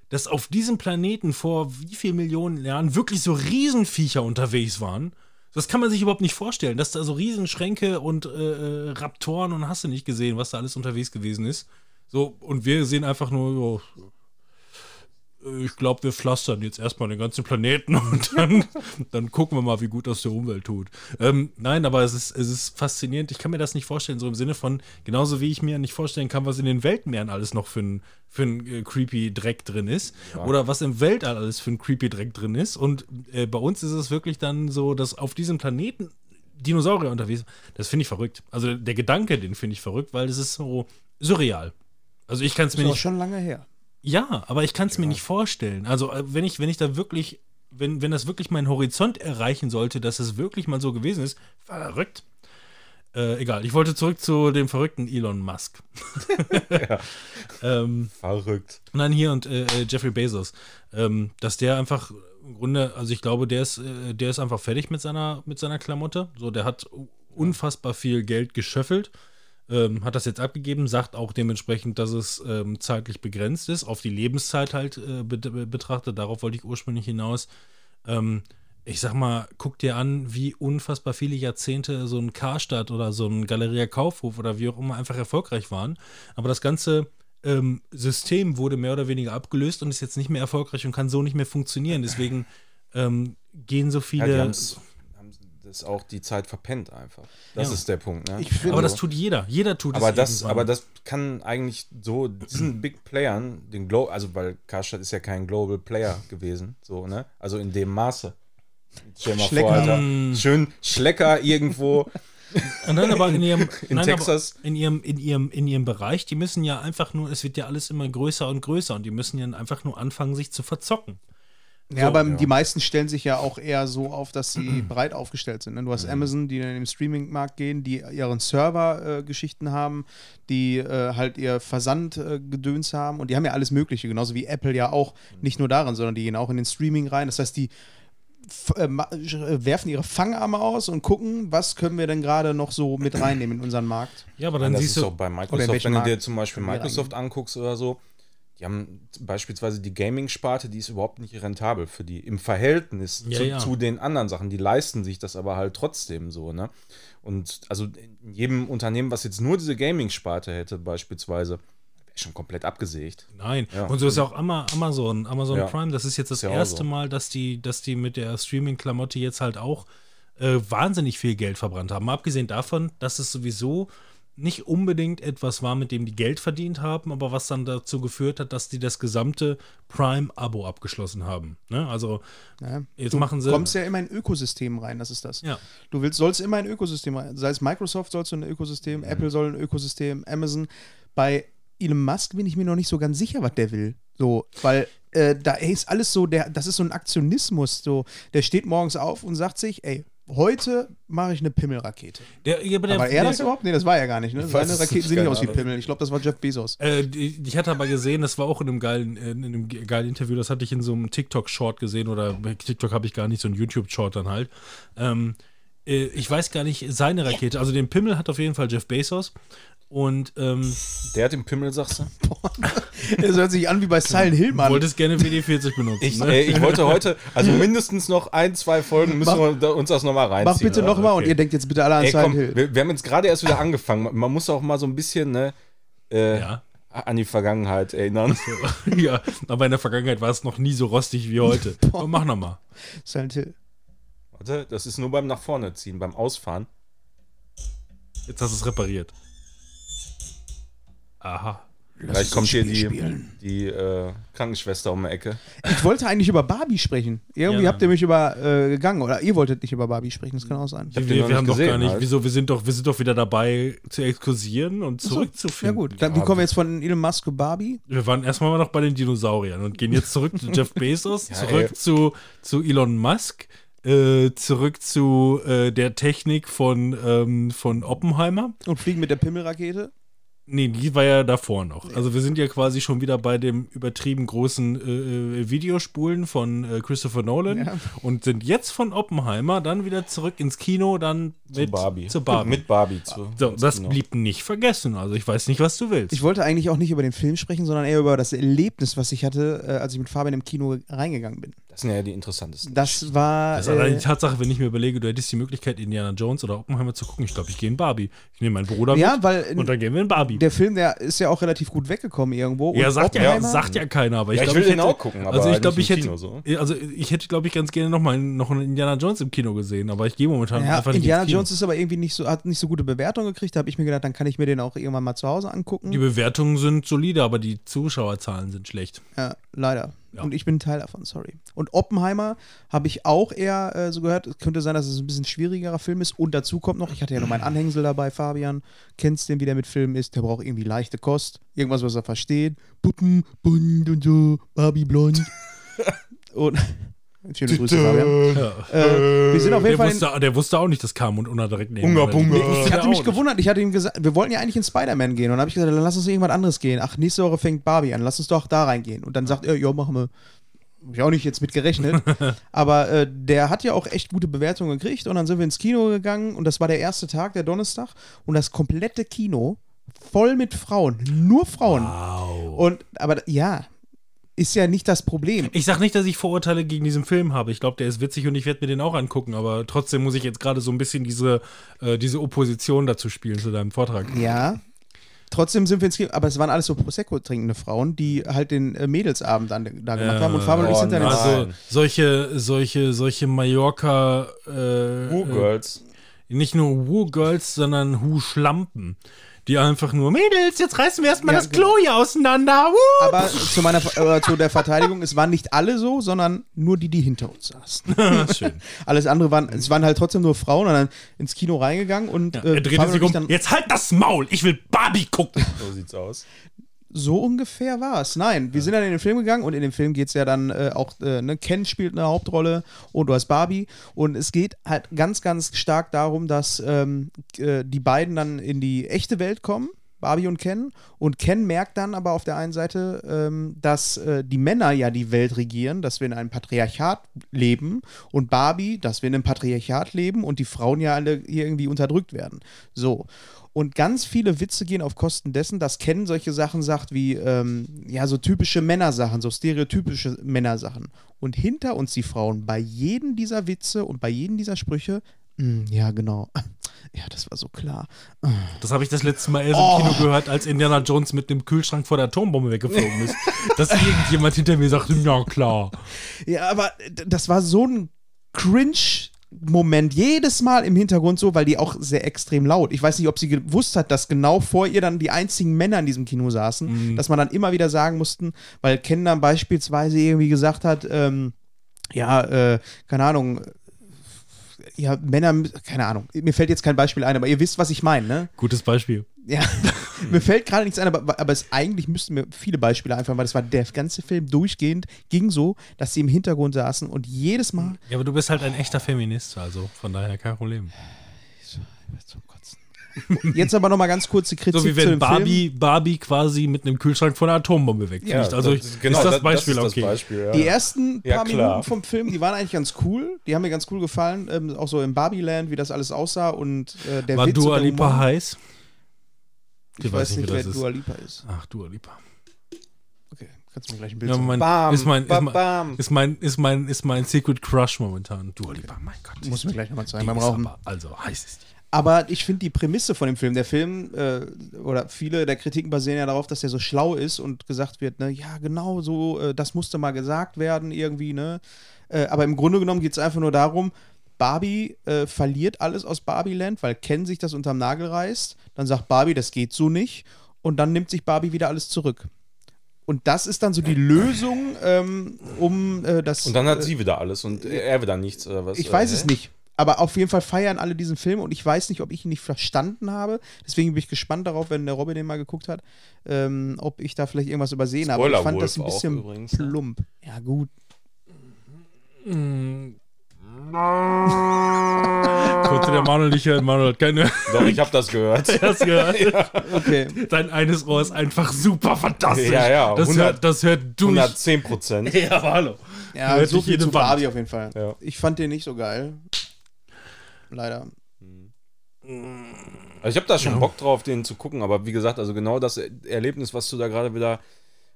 dass auf diesem Planeten vor wie viel Millionen Jahren wirklich so Riesenviecher unterwegs waren. Das kann man sich überhaupt nicht vorstellen, dass da so Riesenschränke und äh, äh, Raptoren und hast du nicht gesehen, was da alles unterwegs gewesen ist. So, und wir sehen einfach nur, äh, ich glaube, wir pflastern jetzt erstmal den ganzen Planeten und dann, dann gucken wir mal, wie gut das der Umwelt tut. Ähm, nein, aber es ist, es ist faszinierend. Ich kann mir das nicht vorstellen, so im Sinne von, genauso wie ich mir nicht vorstellen kann, was in den Weltmeeren alles noch für ein, für ein äh, creepy Dreck drin ist. Oder was im Weltall alles für ein creepy Dreck drin ist. Und äh, bei uns ist es wirklich dann so, dass auf diesem Planeten Dinosaurier unterwegs sind. Das finde ich verrückt. Also der Gedanke, den finde ich verrückt, weil das ist so surreal. Also ich kann es mir nicht schon lange her. Ja, aber ich kann es mir nicht vorstellen. Also, äh, wenn ich, wenn ich da wirklich, wenn, wenn das wirklich meinen Horizont erreichen sollte, dass es wirklich mal so gewesen ist, verrückt. Äh, egal, ich wollte zurück zu dem verrückten Elon Musk. ähm, Verrückt. und dann hier und äh, äh, Jeffrey Bezos, ähm, dass der einfach im Grunde, also ich glaube, der ist, äh, der ist einfach fertig mit seiner, mit seiner Klamotte. So, der hat unfassbar viel Geld geschöffelt, ähm, hat das jetzt abgegeben, sagt auch dementsprechend, dass es ähm, zeitlich begrenzt ist, auf die Lebenszeit halt äh, be be- betrachtet. Darauf wollte ich ursprünglich hinaus. Ähm, ich sag mal, guck dir an, wie unfassbar viele Jahrzehnte so ein Karstadt oder so ein Galeria Kaufhof oder wie auch immer einfach erfolgreich waren. Aber das ganze ähm, System wurde mehr oder weniger abgelöst und ist jetzt nicht mehr erfolgreich und kann so nicht mehr funktionieren. Deswegen ähm, gehen so Ja, viele. die das auch die Zeit verpennt einfach. Das Ja. ist der Punkt. Ne? Finde- aber das tut jeder. Jeder tut aber es. das, irgendwann. aber das kann eigentlich so diesen Big Playern, den Glo also weil Karstadt ist ja kein Global Player gewesen, so ne, also in dem Maße. Stell mal Schlecker. vor, Alter. Schön Schlecker irgendwo. Und dann aber in ihrem, In nein, Texas. In ihrem, in ihrem, in ihrem Bereich, die müssen ja einfach nur, es wird ja alles immer größer und größer und die müssen ja einfach nur anfangen, sich zu verzocken. Ja, aber ja. die meisten stellen sich ja auch eher so auf, dass sie breit aufgestellt sind. Ne? Du hast Amazon, die in den Streaming-Markt gehen, die ihren Server-Geschichten haben, die äh, halt ihr Versand-Gedöns haben und die haben ja alles Mögliche, genauso wie Apple ja auch nicht nur darin, sondern die gehen auch in den Streaming rein. Das heißt, die äh, äh, werfen ihre Fangarme aus und gucken, was können wir denn gerade noch so mit reinnehmen in unseren Markt. Ja, aber dann siehst du, auch bei Microsoft, wenn du dir zum Beispiel Microsoft anguckst oder so, die haben beispielsweise die Gaming-Sparte, die ist überhaupt nicht rentabel für die im Verhältnis Ja, zu, ja. zu den anderen Sachen. Die leisten sich das aber halt trotzdem so, ne? Und also in jedem Unternehmen, was jetzt nur diese Gaming-Sparte hätte, beispielsweise, wäre schon komplett abgesägt. Nein. Ja. Und so ist ja auch Ama- Amazon, Amazon. Prime. Das ist jetzt das Ist auch erste so. Mal, dass die, dass die mit der Streaming-Klamotte jetzt halt auch äh, wahnsinnig viel Geld verbrannt haben. Mal abgesehen davon, dass es sowieso nicht unbedingt etwas war, mit dem die Geld verdient haben, aber was dann dazu geführt hat, dass die das gesamte Prime-Abo abgeschlossen haben. Ne? Also Ja. Jetzt du machen sie- kommst ja immer in ein Ökosystem rein, das ist das. Ja. Du willst, sollst immer in ein Ökosystem rein. Sei es Microsoft sollst du in ein Ökosystem, Mhm. Apple soll ein Ökosystem, Amazon. Bei Elon Musk bin ich mir noch nicht so ganz sicher, was der will. So, weil äh, da ist alles so, der, das ist so ein Aktionismus. So, der steht morgens auf und sagt sich, ey, heute mache ich eine Pimmelrakete. der, ja, aber der, Aber er das überhaupt? Nee, das war er gar nicht. Ne? Seine Raketen sehen nicht aus wie. Pimmel. Ich glaube, das war Jeff Bezos. Äh, ich hatte aber gesehen, das war auch in einem geilen, äh, in einem ge- geilen Interview, das hatte ich in so einem TikTok-Short gesehen oder TikTok habe ich gar nicht, so ein YouTube-Short dann halt. Ähm, äh, ich weiß gar nicht, seine Rakete, also den Pimmel hat auf jeden Fall Jeff Bezos und ähm, Der hat den Pimmel, sagst du? Das hört sich an wie bei Silent Hill, Mann. wolltest gerne WD-40 benutzen. Ich, ne? äh, ich wollte heute, also mindestens noch ein, zwei Folgen müssen Mach- wir uns das nochmal reinziehen. Mach bitte nochmal und Okay. ihr denkt jetzt bitte alle an Ey, Silent komm, Hill. wir, wir haben jetzt gerade erst wieder angefangen. Man muss auch mal so ein bisschen ne, äh, ja. an die Vergangenheit erinnern. ja, aber in der Vergangenheit war es noch nie so rostig wie heute. Aber mach nochmal. Silent Hill. Warte, das ist nur beim nach vorne ziehen, beim Ausfahren. Jetzt hast du es repariert. Aha. Vielleicht kommt hier die, die äh, Krankenschwester um die Ecke. Ich wollte eigentlich über Barbie sprechen. Irgendwie Ja. habt ihr mich übergegangen. Oder ihr wolltet nicht über Barbie sprechen, das kann auch sein. wir, wir haben nicht doch gar gesehen nicht. halt. Wieso? Wir sind doch, wir sind doch wieder dabei zu exkursieren und Ja zurückzufinden. gut, dann, wie kommen wir jetzt von Elon Musk zu Barbie? Wir waren erstmal noch bei den Dinosauriern und gehen jetzt zurück zu Jeff Bezos, Ja, zurück ey. zu, zu Elon Musk, äh, zurück zu äh, der Technik von, ähm, von Oppenheimer. Und fliegen mit der Pimmelrakete? Nee, die war ja davor noch. Also wir sind ja quasi schon wieder bei dem übertrieben großen äh, äh, Videospulen von äh, Christopher Nolan Ja. und sind jetzt von Oppenheimer dann wieder zurück ins Kino, dann mit Zu Barbie. Zu Barbie. Mit Barbie. Zu, so, ins das Kino. blieb nicht vergessen. Also ich weiß nicht, was du willst. Ich wollte eigentlich auch nicht über den Film sprechen, sondern eher über das Erlebnis, was ich hatte, äh, als ich mit Fabian im Kino reingegangen bin. Das sind ja die interessantesten. Das war. Das ist allein äh, die Tatsache, wenn ich mir überlege, du hättest die Möglichkeit, Indiana Jones oder Oppenheimer zu gucken. Ich glaube, ich gehe in Barbie. Ich nehme meinen Bruder ja, mit weil und dann gehen wir in Barbie. der Film, der ist ja auch relativ gut weggekommen irgendwo. ja, Und sagt ja, sagt ja keiner, aber ich Ja, ich glaube, will ich den hätte, auch gucken, aber also ich halt glaube, ich hätte, Kino so. also ich hätte, glaube ich, ganz gerne noch mal noch einen Indiana Jones im Kino gesehen, aber ich gehe momentan Ja, einfach nicht Indiana ins Kino. Jones ist aber irgendwie nicht so, hat nicht so gute Bewertungen gekriegt. Da habe ich mir gedacht, dann kann ich mir den auch irgendwann mal zu Hause angucken. Die Bewertungen sind solide, aber die Zuschauerzahlen sind schlecht. Ja, leider. Ja. Und ich bin ein Teil davon, sorry. Und Oppenheimer habe ich auch eher äh, so gehört. Es könnte sein, dass es ein bisschen schwierigerer Film ist. Und dazu kommt noch, ich hatte ja noch meinen Anhängsel dabei, Fabian. Kennst den, wie der mit Filmen ist? Der braucht irgendwie leichte Kost. Irgendwas, was er versteht. Puppen, bunt und so, Barbie blond. und schöne Grüße, Fabian. Ja. Äh, wir sind auf jeden Der Fall wusste, der wusste auch nicht, dass Carmen und Unna direkt neben Unga Bunga. Ich Der hatte mich gewundert, ich hatte ihm gesagt, wir wollten ja eigentlich in Spider-Man gehen. Und dann habe ich gesagt, dann lass uns irgendwas anderes gehen. Ach, nächste Woche fängt Barbie an, lass uns doch da reingehen. Und dann sagt er, ja, machen wir. Hab ich auch nicht jetzt mit gerechnet. Aber äh, der hat ja auch echt gute Bewertungen gekriegt. Und dann sind wir ins Kino gegangen. Und das war der erste Tag, der Donnerstag. Und das komplette Kino voll mit Frauen. Nur Frauen. Wow. Und, aber ja, ist ja nicht das Problem. Ich sag nicht, dass ich Vorurteile gegen diesen Film habe. Ich glaube, der ist witzig und ich werde mir den auch angucken, aber trotzdem muss ich jetzt gerade so ein bisschen diese, äh, diese Opposition dazu spielen zu deinem Vortrag. Ja. Trotzdem sind wir ins Kino, aber es waren alles so Prosecco trinkende Frauen, die halt den äh, Mädelsabend dann da gemacht haben. Und Fabian und ich oh sind dann Also solche, solche, solche Mallorca äh, Who äh, Girls. nicht nur Woo-Girls, sondern Woo-Schlampen. Die einfach nur, Mädels, jetzt reißen wir erstmal Ja, das Klo hier auseinander. Woo! Aber zu meiner äh, zu der Verteidigung, es waren nicht alle so, sondern nur die, die hinter uns saßen. Schön. Alles andere waren, es waren halt trotzdem nur Frauen und dann ins Kino reingegangen und Ja, äh, er drehte sich und um. Jetzt halt das Maul, ich will Barbie gucken. So sieht's aus. So ungefähr war es. Nein, wir sind dann in den Film gegangen und in dem Film geht es ja dann äh, auch, äh, ne, Ken spielt eine Hauptrolle und du hast Barbie und es geht halt ganz, ganz stark darum, dass ähm, äh, die beiden dann in die echte Welt kommen. Barbie und Ken. Und Ken merkt dann aber auf der einen Seite, ähm, dass äh, die Männer ja die Welt regieren, dass wir in einem Patriarchat leben und Barbie, dass wir in einem Patriarchat leben und die Frauen ja alle hier irgendwie unterdrückt werden. So. Und ganz viele Witze gehen auf Kosten dessen, dass Ken solche Sachen sagt wie, ähm, ja, so typische Männersachen, so stereotypische Männersachen. Und hinter uns die Frauen, bei jedem dieser Witze und bei jedem dieser Sprüche, "Mm, ja, genau. Ja, das war so klar. Das habe ich das letzte Mal erst Oh. im Kino gehört, als Indiana Jones mit dem Kühlschrank vor der Atombombe weggeflogen ist. Dass irgendjemand hinter mir sagt, ja klar. Ja, aber das war so ein cringe Moment jedes Mal im Hintergrund so, weil die auch sehr extrem laut. Ich weiß nicht, ob sie gewusst hat, dass genau vor ihr dann die einzigen Männer in diesem Kino saßen, dass man dann immer wieder sagen mussten, weil Ken dann beispielsweise irgendwie gesagt hat, ähm, ja, äh, keine Ahnung, ja, Männer, keine Ahnung, mir fällt jetzt kein Beispiel ein, aber ihr wisst, was ich meine, ne? Gutes Beispiel. Ja, mir fällt gerade nichts ein, aber, aber es eigentlich müssten mir viele Beispiele einfallen, weil das war der ganze Film durchgehend, ging so, dass sie im Hintergrund saßen und jedes Mal. Ja, aber du bist halt ein echter Feminist, also von daher kein Problem. Jetzt aber nochmal ganz kurz die Kritik So wie zu wenn dem Barbie, Barbie quasi mit einem Kühlschrank von einer Atombombe wegfliegt. also das- genau, ist das Beispiel ist okay. Das Beispiel, ja. Film. Die ersten Ja, paar klar. Minuten vom Film, die waren eigentlich ganz cool. Die haben mir ganz cool gefallen. Ähm, auch so im Barbie-Land, wie das alles aussah und äh, der War Witz Dua Lipa Humor. heiß? Ich weiß nicht, wer Dua Lipa ist. Ach, Dua Lipa. Okay, kannst du mir gleich ein Bild Ja, zeigen. mein, Bam, ist, mein, ist, bam, mein, bam. ist, mein, ist, mein, ist mein Secret Crush momentan. Dua Lipa, mein Gott. Muss mir gleich nochmal zeigen beim ist Rauchen. aber, Also heiß ist die. Aber ich finde die Prämisse von dem Film, der Film, äh, oder viele der Kritiken basieren ja darauf, dass er so schlau ist und gesagt wird, ne, ja, genau so, äh, das musste mal gesagt werden irgendwie, ne. Äh, aber im Grunde genommen geht es einfach nur darum, Barbie äh, verliert alles aus Barbieland, weil Ken sich das unterm Nagel reißt. Dann sagt Barbie, das geht so nicht. und dann nimmt sich Barbie wieder alles zurück. Und das ist dann so die Lösung, ähm, um äh, das. Und dann hat äh, sie wieder alles und er wieder nichts, oder was? Ich weiß Äh, es nicht. Aber auf jeden Fall feiern alle diesen Film und ich weiß nicht, ob ich ihn nicht verstanden habe. Deswegen bin ich gespannt darauf, wenn der Robin den mal geguckt hat, ähm, ob ich da vielleicht irgendwas übersehen habe. Ich fand das ein bisschen übrigens, ne? plump. Ja, gut. Konnte der Manuel nicht hören. Manuel hat keine Doch, ich habe das gehört. das gehört. Okay. Dein eines Ohr ist einfach super fantastisch. Ja, ja, Das 100 hört, das hört durch. 110 Prozent. Ja, aber hallo. Ja, Hört so viel jede zu. Barbie auf jeden Fall. Ja. Ich fand den nicht so geil. Leider. Also ich habe da schon Bock drauf, den zu gucken, aber wie gesagt, also genau das Erlebnis, was du da gerade wieder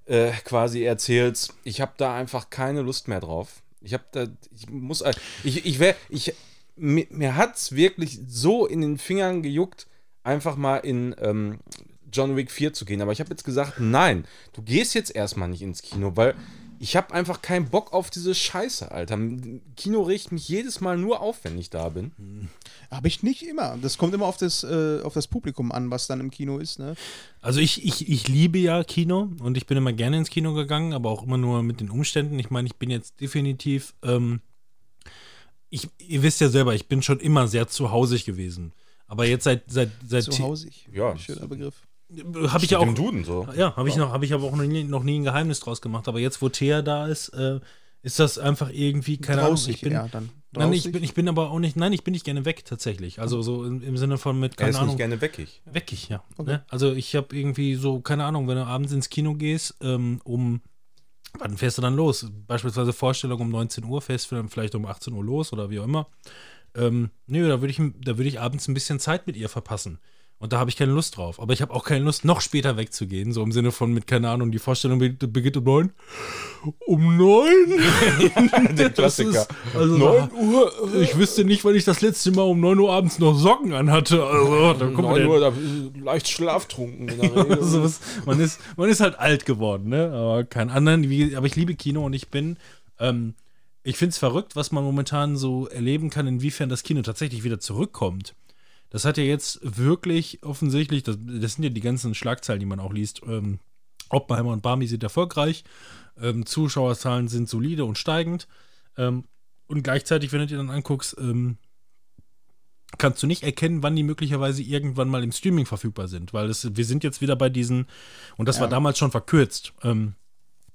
äh, quasi erzählst, ich habe da einfach keine Lust mehr drauf. Ich habe da, ich muss, äh, ich, ich wäre, ich, mir, mir hat's wirklich so in den Fingern gejuckt, einfach mal in ähm, John Wick 4 zu gehen. Aber ich habe jetzt gesagt, nein, du gehst jetzt erstmal nicht ins Kino, weil ich habe einfach keinen Bock auf diese Scheiße, Alter. Kino regt mich jedes Mal nur auf, wenn ich da bin. Aber ich nicht immer. Das kommt immer auf das, äh, auf das Publikum an, was dann im Kino ist. Ne? Also ich, ich, ich liebe ja Kino und ich bin immer gerne ins Kino gegangen, aber auch immer nur mit den Umständen. Ich meine, ich bin jetzt definitiv, ähm, ich, ihr wisst ja selber, ich bin schon immer sehr zu Hause gewesen. Aber jetzt seit, seit, seit Zu Hause. Ja. Schöner Begriff. Habe ich ja Im auch, Duden so. ja, habe ich noch, habe ich aber auch noch nie, noch nie ein Geheimnis draus gemacht. Aber jetzt, wo Thea da ist, äh, ist das einfach irgendwie, keine Ahnung, Drausig, ich bin, ja, dann. nein, ich bin, ich bin aber auch nicht, nein, ich bin nicht gerne weg, tatsächlich. Also so im, im Sinne von mit, Er keine ist Ahnung. nicht gerne weckig. Weckig, ja. Okay. Ne? Also ich habe irgendwie so, keine Ahnung, wenn du abends ins Kino gehst, ähm, um, wann fährst du dann los? Beispielsweise Vorstellung um 19 Uhr, fährst du dann vielleicht um 18 Uhr los oder wie auch immer. Ähm, nö, da würde ich, da würd ich abends ein bisschen Zeit mit ihr verpassen. Und da habe ich keine Lust drauf. Aber ich habe auch keine Lust, noch später wegzugehen. So im Sinne von mit, keine Ahnung, die Vorstellung be- beginnt um neun. Um neun? Der Das Klassiker. ist, also 9 Uhr. Ich wüsste nicht, wann ich das letzte Mal um 9 Uhr abends noch Socken anhatte. Also, da kommt 9 der- Uhr, da leicht schlaftrunken in der Regel. also was, man, ist, man ist halt alt geworden, ne? Aber kein anderen. Wie, aber ich liebe Kino und ich bin. Ähm, ich finde es verrückt, was man momentan so erleben kann, inwiefern das Kino tatsächlich wieder zurückkommt. Das hat ja jetzt wirklich offensichtlich, das, das sind ja die ganzen Schlagzeilen, die man auch liest. Ähm, Oppenheimer und Barbie sind erfolgreich, ähm, Zuschauerzahlen sind solide und steigend. Ähm, und gleichzeitig, wenn du dir dann anguckst, ähm, kannst du nicht erkennen, wann die möglicherweise irgendwann mal im Streaming verfügbar sind, weil das, wir sind jetzt wieder bei diesen, und das war damals schon verkürzt, ähm,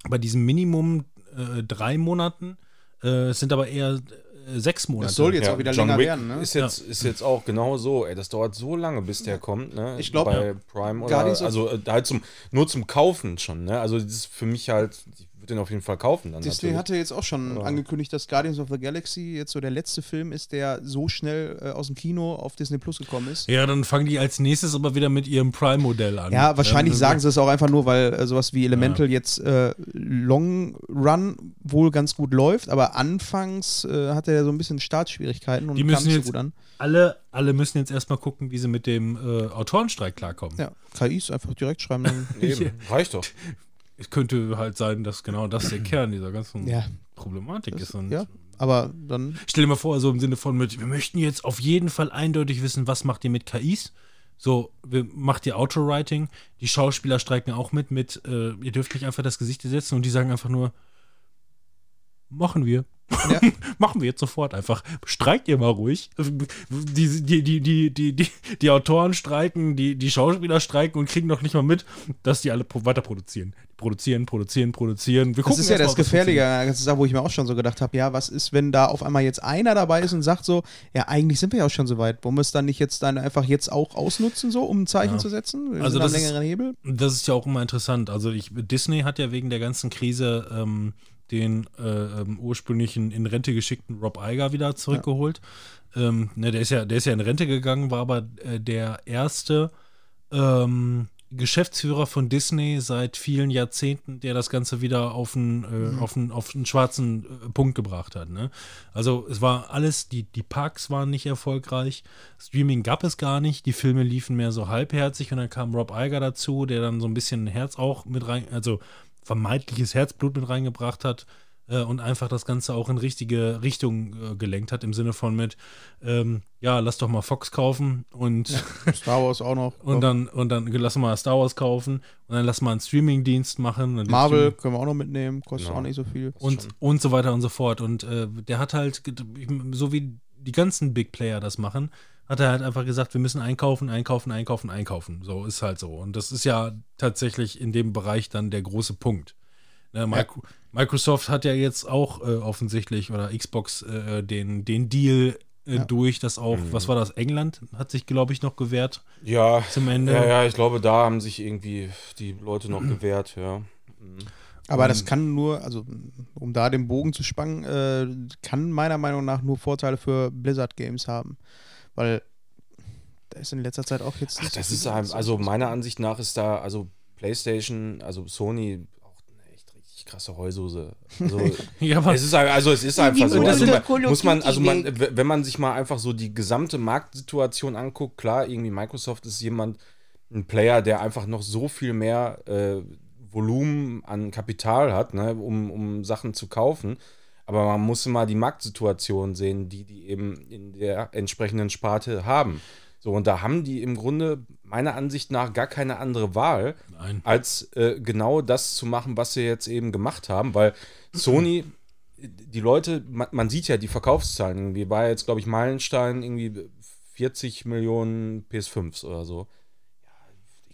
bei diesem Minimum äh, drei Monaten, äh, es sind aber eher äh, sechs Monate. Das soll jetzt auch wieder John länger Wick werden, ne? Ist jetzt, ist jetzt auch genau so, ey, das dauert so lange, bis der kommt, ne? Ich glaub, bei ja. Prime oder Guardians also äh, halt zum nur zum Kaufen schon, ne? Also das ist für mich halt, ich würde den auf jeden Fall kaufen dann. Disney natürlich. hatte jetzt auch schon Ja. angekündigt, dass Guardians of the Galaxy jetzt so der letzte Film ist, der so schnell äh, aus dem Kino auf Disney Plus gekommen ist. Ja, dann fangen die als nächstes aber wieder mit ihrem Prime-Modell an. Ja, wahrscheinlich Ähm, sagen sie es auch einfach nur, weil äh, sowas wie Elemental jetzt äh, Long Run wohl ganz gut läuft, aber anfangs äh, hatte er so ein bisschen Startschwierigkeiten und Die kam müssen nicht so gut an. alle, alle müssen jetzt erstmal gucken, wie sie mit dem äh, Autorenstreik klarkommen. Ja, KIs einfach direkt schreiben. Dann. Eben, reicht doch. Es könnte halt sein, dass genau das der Kern dieser ganzen Ja. Problematik Das- ist. Und ja, aber dann Stell dir mal vor, so im Sinne von mit, wir möchten jetzt auf jeden Fall eindeutig wissen, was macht ihr mit KIs? So, macht ihr Autowriting? Die Schauspieler streiken auch mit, mit, äh, ihr dürft nicht einfach das Gesicht ersetzen und die sagen einfach nur, machen wir. Ja. machen wir jetzt sofort einfach. Streikt ihr mal ruhig. Die, die, die, die, die, die, die Autoren streiken, die, die Schauspieler streiken und kriegen noch nicht mal mit, dass die alle weiter produzieren. Produzieren, produzieren, produzieren. Wir Das ist ja das Gefährliche, an der ganzen Sache, wo ich mir auch schon so gedacht habe, ja, was ist, wenn da auf einmal jetzt einer dabei ist und sagt so, ja, eigentlich sind wir ja auch schon so weit. Wollen wir es dann nicht jetzt dann einfach jetzt auch ausnutzen, so, um ein Zeichen Ja. zu setzen? Wir Also das ist- längeren Hebel. Das ist ja auch immer interessant. Also ich, Disney hat ja wegen der ganzen Krise ähm, den äh, ähm, ursprünglichen in Rente geschickten Rob Iger wieder zurückgeholt. Ähm, ne, der ist ja, der ist ja in Rente gegangen, war aber äh, der erste ähm, Geschäftsführer von Disney seit vielen Jahrzehnten, der das Ganze wieder auf einen, äh, auf einen, auf einen schwarzen äh, Punkt gebracht hat. Ne? Also es war alles, die, die Parks waren nicht erfolgreich, Streaming gab es gar nicht, die Filme liefen mehr so halbherzig und dann kam Rob Iger dazu, der dann so ein bisschen Herz auch mit rein, also vermeintliches Herzblut mit reingebracht hat. äh, und einfach das Ganze auch in richtige Richtung äh, gelenkt hat, im Sinne von mit, ähm, ja, lass doch mal Fox kaufen und, Star Wars auch noch. und dann, und dann lass mal Star Wars kaufen und dann lass mal einen Streaming-Dienst machen. Marvel Streaming- können wir auch noch mitnehmen, kostet Genau. auch nicht so viel. und, und so weiter und so fort. Und äh, der hat halt, so wie die ganzen Big Player das machen, hat er halt einfach gesagt, wir müssen einkaufen, einkaufen, einkaufen, einkaufen. So ist halt so. Und das ist ja tatsächlich in dem Bereich dann der große Punkt. Ne, Micro Microsoft hat ja jetzt auch äh, offensichtlich oder Xbox äh, den, den Deal äh, Ja. durch, dass auch, was war das, England hat sich, glaube ich, noch gewehrt Ja, zum Ende. ja, ja, ich glaube, da haben sich irgendwie die Leute noch gewehrt, ja. Aber das kann nur, also um da den Bogen zu spannen, äh, kann meiner Meinung nach nur Vorteile für Blizzard Games haben. Weil da ist in letzter Zeit auch jetzt. Ach, so das viel ist los. also meiner Ansicht nach ist da, also PlayStation, also Sony auch eine echt richtig krasse Heususe. Also, Ja, es ist, also es ist einfach so. Also, muss man, also man, wenn man sich mal einfach so die gesamte Marktsituation anguckt, klar, irgendwie Microsoft ist jemand, ein Player, der einfach noch so viel mehr äh, Volumen an Kapital hat, ne, um, um Sachen zu kaufen. Aber man muss mal die Marktsituation sehen, die die eben in der entsprechenden Sparte haben. So, und da haben die im Grunde meiner Ansicht nach gar keine andere Wahl, Nein. als äh, genau das zu machen, was sie jetzt eben gemacht haben, weil Sony, die Leute, man, man sieht ja die Verkaufszahlen irgendwie, war jetzt, glaube ich, Meilenstein irgendwie 40 Millionen PS5s oder so.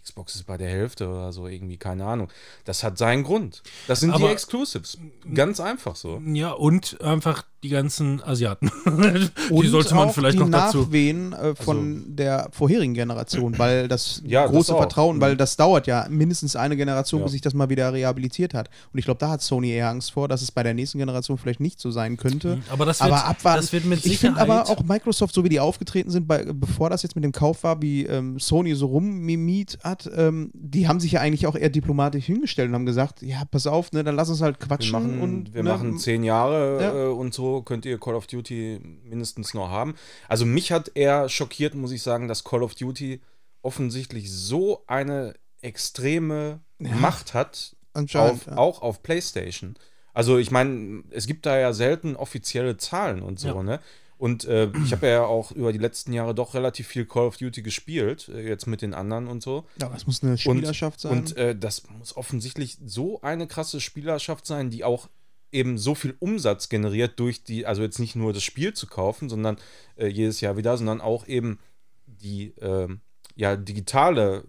Xbox ist bei der Hälfte oder so, irgendwie, keine Ahnung. Das hat seinen Grund. Das sind die Aber- Exclusives. Ganz einfach so. Ja, und einfach die ganzen Asiaten. die Und sollte man vielleicht die noch dazu. Nachwehen äh, von der vorherigen Generation, weil das Ja, das große auch. Vertrauen, weil Mhm. das dauert ja mindestens eine Generation, Ja. bis sich das mal wieder rehabilitiert hat. Und ich glaube, da hat Sony eher Angst vor, dass es bei der nächsten Generation vielleicht nicht so sein könnte. Aber das wird, aber abwarten. das wird mit ich finde Sicherheit. aber auch Microsoft, so wie die aufgetreten sind, bei, bevor das jetzt mit dem Kauf war, wie ähm, Sony so rummimiet hat, ähm, die haben sich ja eigentlich auch eher diplomatisch hingestellt und haben gesagt, ja, pass auf, ne, dann lass uns halt Wir quatschen machen, und wir ne, machen zehn Jahre Ja. äh, und so könnt ihr Call of Duty mindestens noch haben. Also mich hat eher schockiert, muss ich sagen, dass Call of Duty offensichtlich so eine extreme Macht hat, auf, ja. auch auf PlayStation. Also ich meine, es gibt da ja selten offizielle Zahlen und so, Ja. ne? Und äh, ich habe ja auch über die letzten Jahre doch relativ viel Call of Duty gespielt, äh, jetzt mit den anderen und so. Ja, aber es muss eine Spielerschaft sein. Und äh, das muss offensichtlich so eine krasse Spielerschaft sein, die auch eben so viel Umsatz generiert durch die, also jetzt nicht nur das Spiel zu kaufen, sondern äh, jedes Jahr wieder, sondern auch eben die ähm, ja, digitale,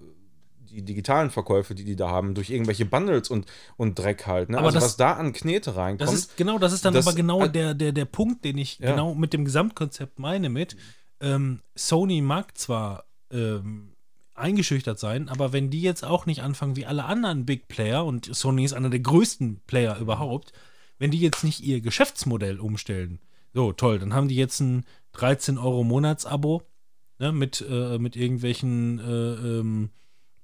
die digitalen Verkäufe, die die da haben, durch irgendwelche Bundles und, und Dreck halt. Ne? Aber also das- was da an Knete reinkommt. Das ist genau, das ist dann Das- aber genau äh, der, der, der Punkt, den ich Ja. genau mit dem Gesamtkonzept meine mit. Ähm, Sony mag zwar ähm, eingeschüchtert sein, aber wenn die jetzt auch nicht anfangen wie alle anderen Big Player und Sony ist einer der größten Player überhaupt, wenn die jetzt nicht ihr Geschäftsmodell umstellen, so toll, dann haben die jetzt ein 13 Euro Monatsabo ne, mit, äh, mit irgendwelchen äh, ähm,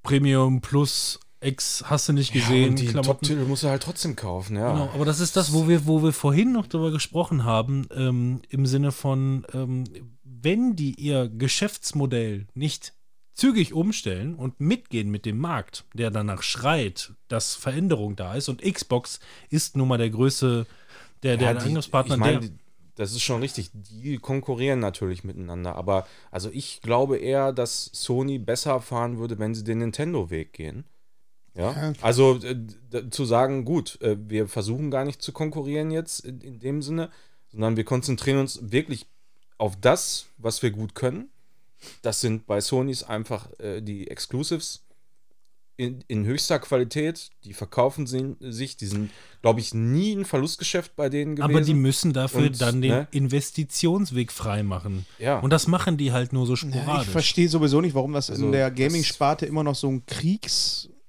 Premium Plus X hast du nicht ja, gesehen, und die Klamotten. Top-Titel musst du halt trotzdem kaufen, ja. Genau, aber das ist das, wo wir, wo wir vorhin noch drüber gesprochen haben, ähm, im Sinne von, ähm, wenn die ihr Geschäftsmodell nicht zügig umstellen und mitgehen mit dem Markt, der danach schreit, dass Veränderung da ist und Xbox ist nun mal der größte, der, der Ja, die- Angriffspartner, ich meine, der. die- das ist schon richtig. Die konkurrieren natürlich miteinander. Aber also ich glaube eher, dass Sony besser fahren würde, wenn sie den Nintendo-Weg gehen. Ja. Ja. Also äh, zu sagen, gut, äh, wir versuchen gar nicht zu konkurrieren jetzt in, in dem Sinne, sondern wir konzentrieren uns wirklich auf das, was wir gut können. Das sind bei Sonys einfach äh, die Exclusives in, in höchster Qualität. Die verkaufen sie, sich. Die sind, glaube ich, nie ein Verlustgeschäft bei denen gewesen. aber die müssen dafür Und, dann den ne? Investitionsweg freimachen. Ja. Und das machen die halt nur so Ja, sporadisch. ich verstehe sowieso nicht, warum das Also, in der Gaming-Sparte immer noch so ein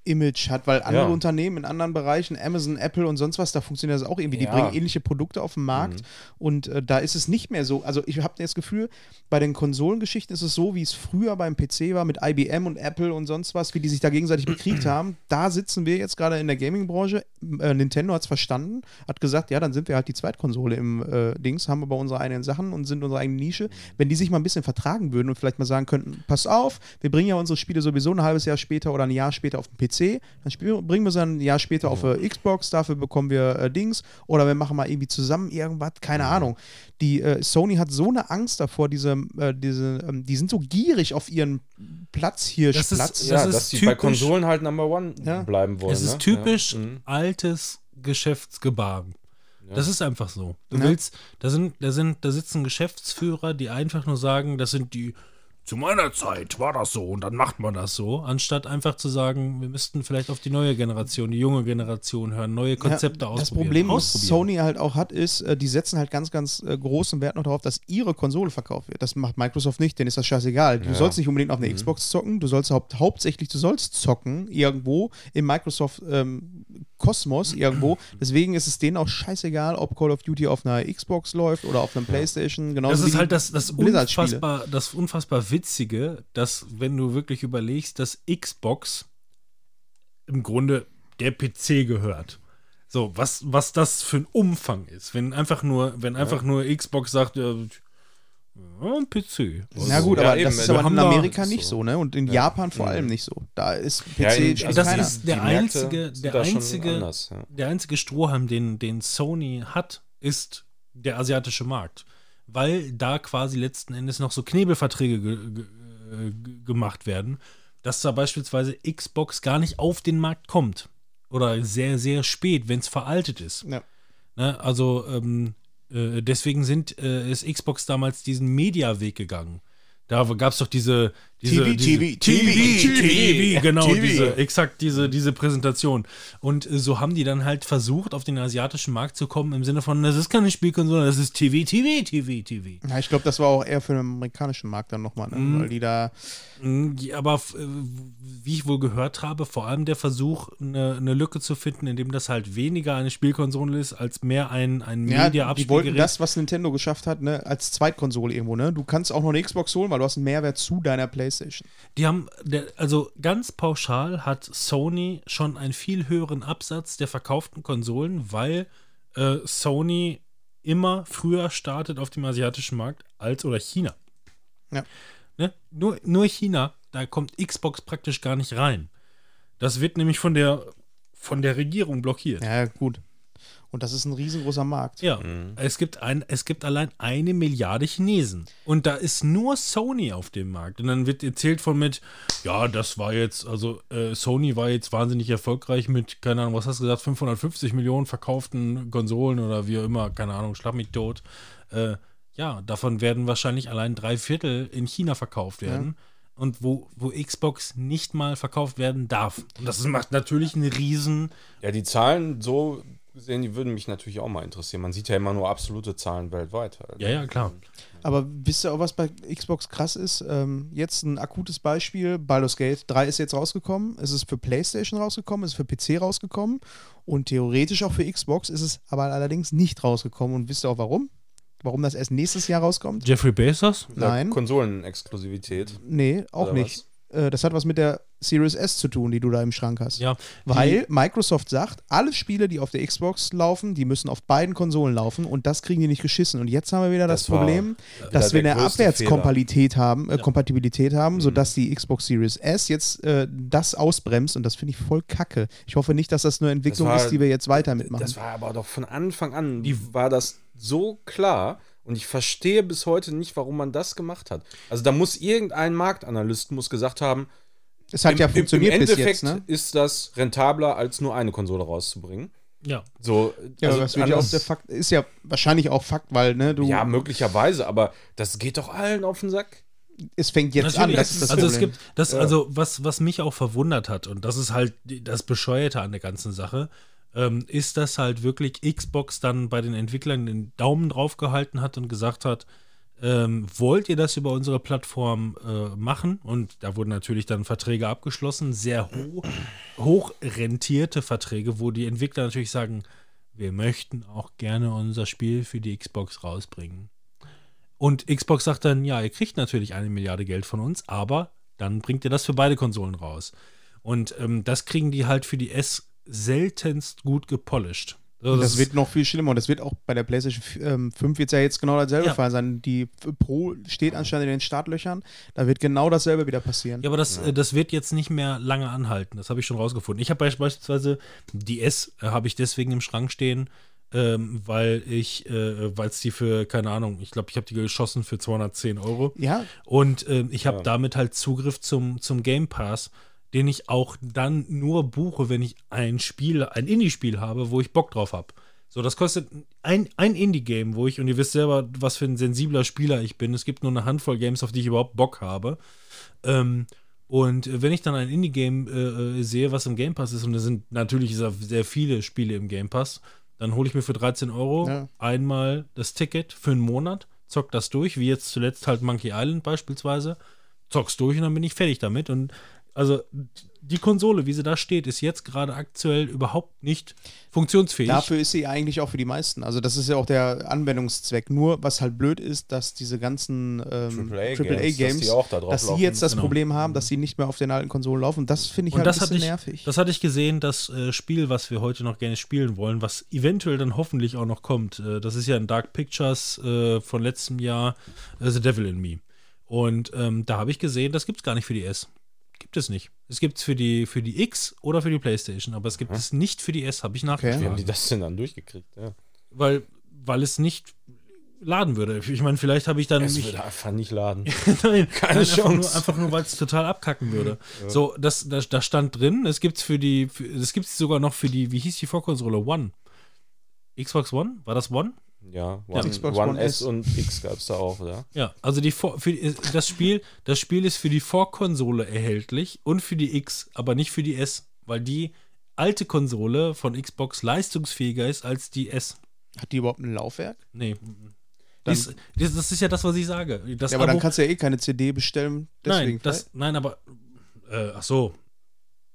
Kriegs-Image hat, weil andere Ja. Unternehmen in anderen Bereichen, Amazon, Apple und sonst was, da funktioniert das auch irgendwie. Die Ja. Mhm. bringen ähnliche Produkte auf den Markt und äh, da ist es nicht mehr so. Also ich habe das Gefühl, bei den Konsolengeschichten ist es so, wie es früher beim PC war mit IBM und Apple und sonst was, wie die sich da gegenseitig bekriegt haben. Da sitzen wir jetzt gerade in der Gaming-Branche. Äh, Nintendo hat es verstanden, hat gesagt, ja, dann sind wir halt die Zweitkonsole im äh, Dings, haben aber unsere eigenen Sachen und sind unsere eigene Nische. Wenn die sich mal ein bisschen vertragen würden und vielleicht mal sagen könnten, pass auf, wir bringen ja unsere Spiele sowieso ein halbes Jahr später oder ein Jahr später auf den PC PC, dann bringen wir es dann ein Jahr später auf äh, Xbox, dafür bekommen wir äh, Dings oder wir machen mal irgendwie zusammen irgendwas, keine Ahnung. Die äh, Sony hat so eine Angst davor, diese, äh, diese ähm, die sind so gierig auf ihren Platz hier, Das ist- Platz. ja, ist dass die bei Konsolen halt Number One Ja. bleiben wollen. Es ist ne? typisch Ja. Mhm. altes Geschäftsgebaren. Das ist einfach so. Du Ja. willst, da sind, da sind, da sitzen Geschäftsführer, die einfach nur sagen, das sind die, zu meiner Zeit war das so und dann macht man das so, anstatt einfach zu sagen, wir müssten vielleicht auf die neue Generation, die junge Generation hören, neue Konzepte Ja, ausprobieren. Das Problem, was. Sony halt auch hat, ist, äh, die setzen halt ganz, ganz äh, großen Wert noch darauf, dass ihre Konsole verkauft wird. Das macht Microsoft nicht, denen ist das scheißegal. Du sollst nicht unbedingt auf eine Xbox zocken, du sollst haupt, hauptsächlich, du sollst zocken irgendwo im Microsoft ähm, Kosmos irgendwo. Deswegen ist es denen auch scheißegal, ob Call of Duty auf einer Xbox läuft oder auf einem Playstation. Genauso Das ist halt das, das, unfassbar, das unfassbar Witzige, dass, wenn du wirklich überlegst, dass Xbox im Grunde der PC gehört. So, was, was das für ein Umfang ist. Wenn einfach nur, wenn einfach nur Xbox sagt, ja, ja, ein PC. Na gut, Ja, aber eben, das ist aber in Amerika nicht so. so, ne? Und in Japan vor allem nicht so. Da ist PC Ja, in- also das keiner. ist der einzige, der einzige, anders, ja. der einzige Strohhalm, den, den Sony hat, ist der asiatische Markt. Weil da quasi letzten Endes noch so Knebelverträge ge ge äh, ge- gemacht werden, dass da beispielsweise Xbox gar nicht auf den Markt kommt. Oder sehr, sehr spät, wenn es veraltet ist. Ja. Ne? Also ähm, äh, deswegen sind, äh, ist Xbox damals diesen Mediaweg gegangen. Da gab es doch diese, diese, TV, diese TV, TV, TV, genau, TV. diese, exakt diese, diese Präsentation. Und äh, so haben die dann halt versucht, auf den asiatischen Markt zu kommen, im Sinne von, das ist keine Spielkonsole, das ist TV, TV, TV, TV. Ja, ich glaube, das war auch eher für den amerikanischen Markt dann nochmal, ne? Mhm. weil die da. Mm, ja, Aber äh, wie ich wohl gehört habe, vor allem der Versuch, eine, eine Lücke zu finden, indem das halt weniger eine Spielkonsole ist, als mehr ein, ein Ja, die wollten das, was Nintendo geschafft hat, ne, als Zweitkonsole irgendwo, ne? Du kannst auch noch eine Xbox holen, weil du hast einen Mehrwert zu deiner Playstation. Die haben, der, also ganz pauschal hat Sony schon einen viel höheren Absatz der verkauften Konsolen, weil äh, Sony immer früher startet auf dem asiatischen Markt als oder China. Ja. Ne? Nur, nur China, da kommt Xbox praktisch gar nicht rein. Das wird nämlich von der, von der Regierung blockiert. Ja, gut. Und das ist ein riesengroßer Markt. Ja, es, gibt ein, es gibt allein eine Milliarde Chinesen. Und da ist nur Sony auf dem Markt. Und dann wird erzählt von mit, ja, das war jetzt, also äh, Sony war jetzt wahnsinnig erfolgreich mit, keine Ahnung, was hast du gesagt, 550 Millionen verkauften Konsolen oder wie auch immer, keine Ahnung, schlag mich tot. Äh, ja, davon werden wahrscheinlich allein drei Viertel in China verkauft werden. Und wo, wo Xbox nicht mal verkauft werden darf. Und das macht natürlich einen riesen Ja, die Zahlen so gesehen, die würden mich natürlich auch mal interessieren. Man sieht ja immer nur absolute Zahlen weltweit. Halt. Ja, ja, klar. Aber wisst ihr auch, was bei Xbox krass ist? Ähm, jetzt ein akutes Beispiel: Baldur's Gate 3 ist jetzt rausgekommen. Es ist für PlayStation rausgekommen, es ist für PC rausgekommen. Und theoretisch auch für Xbox ist es aber allerdings nicht rausgekommen. Und wisst ihr auch warum? Warum das erst nächstes Jahr rauskommt? Jeffrey Bezos? Nein. Konsolenexklusivität. Nee, auch Oder nicht. Äh, das hat was mit der Series S zu tun, die du da im Schrank hast. Ja. Weil Microsoft sagt, alle Spiele, die auf der Xbox laufen, die müssen auf beiden Konsolen laufen und das kriegen die nicht geschissen. Und jetzt haben wir wieder das, Das war Problem, wieder dass wir der eine Abwärtskompatibilität haben, äh, Kompatibilität haben, Mhm. sodass die Xbox Series S jetzt äh, das ausbremst und das finde ich voll kacke. Ich hoffe nicht, dass das eine Entwicklung war- ist, die wir jetzt weiter mitmachen. Das war aber doch von Anfang an, war das so klar. Und ich verstehe bis heute nicht, warum man das gemacht hat. Also da muss irgendein Marktanalyst muss gesagt haben, es hat im, ja im- funktioniert im bis Endeffekt jetzt, ne? ist das rentabler, als nur eine Konsole rauszubringen. Ja. So, Ja, also das ja auch anders- der Fakt, ist ja wahrscheinlich auch Fakt, weil ne, du, ja, möglicherweise, aber das geht doch allen auf den Sack. es fängt jetzt an, das ist das also Problem. es gibt das, also was, was mich auch verwundert hat, und das ist halt das Bescheuerte an der ganzen Sache, ähm, ist, dass halt wirklich Xbox dann bei den Entwicklern den Daumen drauf gehalten hat und gesagt hat, ähm, wollt ihr das über unsere Plattform äh, machen? Und da wurden natürlich dann Verträge abgeschlossen, sehr ho hoch rentierte Verträge, wo die Entwickler natürlich sagen, wir möchten auch gerne unser Spiel für die Xbox rausbringen. Und Xbox sagt dann, ja, ihr kriegt natürlich eine Milliarde Geld von uns, aber dann bringt ihr das für beide Konsolen raus. Und ähm, das kriegen die halt für die S seltenst gut gepolished. Das, ist- wird noch viel schlimmer und das wird auch bei der PlayStation ähm, 5 wird ja jetzt genau dasselbe Ja. Fall sein. Die Pro steht anscheinend in den Startlöchern, da wird genau dasselbe wieder passieren. Ja, aber das, äh, das wird jetzt nicht mehr lange anhalten. Das habe ich schon rausgefunden. Ich habe beisp- beispielsweise die S äh, habe ich deswegen im Schrank stehen, ähm, weil ich, äh, weil es die für, keine Ahnung, ich glaube, ich habe die geschossen für 210 Euro. Ja, Und ähm, ich habe Ja. damit halt Zugriff zum, zum Game Pass, den ich auch dann nur buche, wenn ich ein Spiel, ein Indie-Spiel habe, wo ich Bock drauf habe. So, das kostet ein, ein Indie-Game, wo ich, und ihr wisst selber, was für ein sensibler Spieler ich bin. Es gibt nur eine Handvoll Games, auf die ich überhaupt Bock habe. Ähm, und äh, wenn ich dann ein Indie-Game äh, äh, sehe, was im Game Pass ist, und es sind natürlich sehr, sehr viele Spiele im Game Pass, dann hole ich mir für 13 Euro Ja. einmal das Ticket für einen Monat, zock das durch, wie jetzt zuletzt halt Monkey Island beispielsweise, zock's durch und dann bin ich fertig damit. Und also die Konsole, wie sie da steht, ist jetzt gerade aktuell überhaupt nicht funktionsfähig. dafür ist sie eigentlich auch für die meisten. Also das ist ja auch der Anwendungszweck. Nur was halt blöd ist, dass diese ganzen ähm, AAA-Games, dass die auch da drauf dass sie jetzt das Genau. Problem haben, dass sie nicht mehr auf den alten Konsolen laufen. Und das finde ich Und halt das ein hatte, bisschen ich, nervig. das hatte ich gesehen, das äh, Spiel, was wir heute noch gerne spielen wollen, was eventuell dann hoffentlich auch noch kommt. Äh, das ist ja ein Dark Pictures äh, von letztem Jahr, äh, The Devil in Me. Und ähm, da habe ich gesehen, das gibt es gar nicht für die S. Gibt es nicht. Es gibt es für die, für die X oder für die Playstation, aber es gibt es nicht für die S, habe ich Wie nachgeschlagen. haben die das denn dann durchgekriegt? Ja. Weil, weil es nicht laden würde. Ich meine, vielleicht habe ich dann Es mich, würde einfach nicht laden. Nein, Keine nein, einfach Chance. Nur, einfach nur, weil es total abkacken würde. So, das, das, das stand drin. Es gibt's für die, für, das gibt es sogar noch für die, wie hieß die Vorkonsole? One. Xbox One? War das One? Ja, Ja. One, Xbox One One S S. und X gab es da auch, ja. Ja, also die Vor für, die- das Spiel, das Spiel ist für die Vorkonsole erhältlich und für die X, aber nicht für die S, weil die alte Konsole von Xbox leistungsfähiger ist als die S. Hat die überhaupt ein Laufwerk? Nee. Dann- Dies, das, ist ja das, was ich sage. Das ja, aber dann Abo- kannst du ja eh keine CD bestellen. Deswegen nein, das, nein, aber äh, ach so.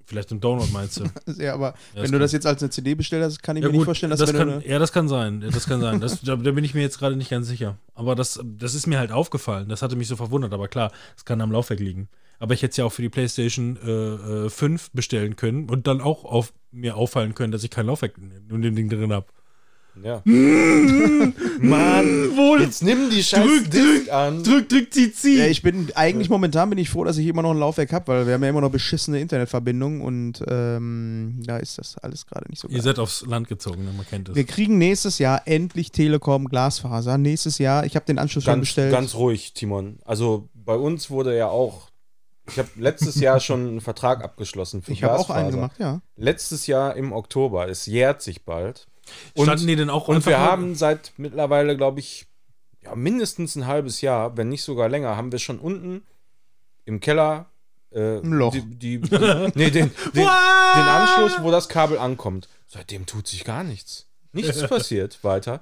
Vielleicht im Download meinst du? ja, aber Ja, wenn du das jetzt als eine CD bestellt hast, kann ich Ja, mir gut, nicht vorstellen, dass das wenn kann, du ja, das kann sein. Das kann sein. Das, da, da bin ich mir jetzt gerade nicht ganz sicher. Aber das, das ist mir halt aufgefallen. Das hatte mich so verwundert. Aber klar, es kann am Laufwerk liegen. Aber ich hätte es ja auch für die PlayStation äh, äh, 5 bestellen können und dann auch auf mir auffallen können, dass ich kein Laufwerk in dem Ding drin habe. Ja. Mann, Wohl. jetzt nimm die scheiß Drück, Disk an. Drück, drück, zieh, zieh. ja, ich bin eigentlich momentan bin ich froh, dass ich immer noch ein Laufwerk habe, weil wir haben ja immer noch beschissene Internetverbindungen und ähm, da ist das alles gerade nicht so Ihr geil. seid aufs Land gezogen, ne? man kennt es. Wir kriegen nächstes Jahr endlich Telekom Glasfaser. Nächstes Jahr, ich habe den Anschluss schon Ganz, bestellt. ganz ruhig, Timon. Also bei uns wurde ja auch, ich habe letztes Jahr schon einen Vertrag abgeschlossen für ich habe auch einen gemacht, ja. Letztes Jahr im Oktober. Es jährt sich bald. Standen die denn auch Und wir haben seit mittlerweile, glaube ich, ja, mindestens ein halbes Jahr, wenn nicht sogar länger, haben wir schon unten im Keller äh, Ein Loch. Die, die, die, nee, den, den, den Anschluss, wo das Kabel ankommt. Seitdem tut sich gar nichts. Nichts passiert weiter.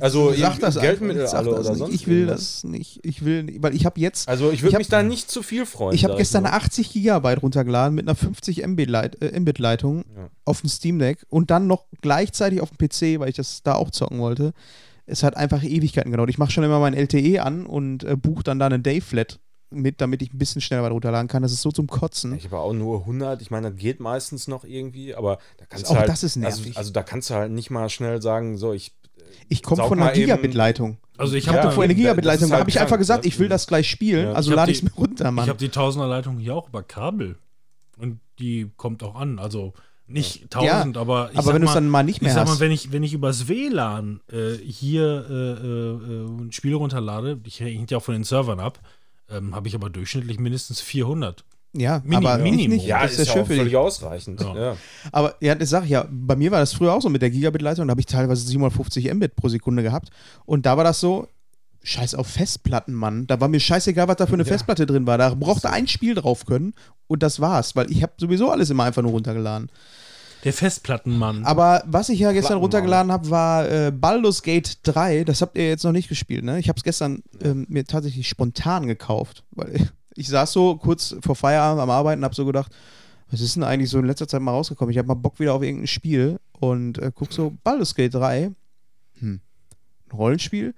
Also Sag das Geldmittel alle das oder nicht. sonst Ich will irgendwas. das nicht. Ich will, nicht, weil ich habe jetzt, Also ich würde mich da nicht zu viel freuen. ich habe gestern nur. 80 Gigabyte runtergeladen mit einer 50 Mbit Leit, äh, Mbit Leitung Ja. auf dem Steam Deck und dann noch gleichzeitig auf dem PC, weil ich das da auch zocken wollte. Es hat einfach Ewigkeiten gedauert. Ich mache schon immer mein LTE an und äh, buche dann da eine Dayflat mit, damit ich ein bisschen schneller was runterladen kann. Das ist so zum Kotzen. Ich habe auch nur 100. Ich meine, das geht meistens noch irgendwie, aber da kannst Auch du halt. das ist nervig. Also, also da kannst du halt nicht mal schnell sagen, so ich. Ich komme von einer Gigabit-Leitung. Also ich habe Ja, vorher eine Gigabit-Leitung. Da halt habe ich einfach gesagt, ich will das gleich spielen, Ja. also Ich lade ich es mir runter, Mann. Ich habe die Tausender-Leitung hier auch über Kabel. Und die kommt auch an. Also nicht 1000, aber ich aber sag wenn du es mal, dann mal nicht mehr ich sag mal, hast. wenn ich, wenn ich übers WLAN äh, hier äh, äh, äh, ein Spiel runterlade, ich hängt ja auch von den Servern ab, ähm, habe ich aber durchschnittlich mindestens 400. ja, Mini- aber ich Minimum. nicht. Ja, das ist, ist ja ja schön auch für dich. völlig ausreichend. Ja. Ja. Aber ja, das sag ich ja, bei mir war das früher auch so mit der Gigabit-Leitung, da habe ich teilweise 750 Mbit pro Sekunde gehabt. Und da war das so, scheiß auf Festplatten, Mann. Da war mir scheißegal, was da für eine Festplatte drin war. Da brauchte ein Spiel drauf können und das war's, weil ich habe sowieso alles immer einfach nur runtergeladen. Der Festplattenmann. Aber was ich ja gestern runtergeladen habe, war äh, Baldur's Gate 3. Das habt ihr jetzt noch nicht gespielt, ne? Ich habe es gestern ähm, mir tatsächlich spontan gekauft, weil ich saß so kurz vor Feierabend am Arbeiten und habe so gedacht, was ist denn eigentlich so in letzter Zeit mal rausgekommen? Ich habe mal Bock wieder auf irgendein Spiel und äh, guck so, Baldur's Gate 3, hm, ein Rollenspiel,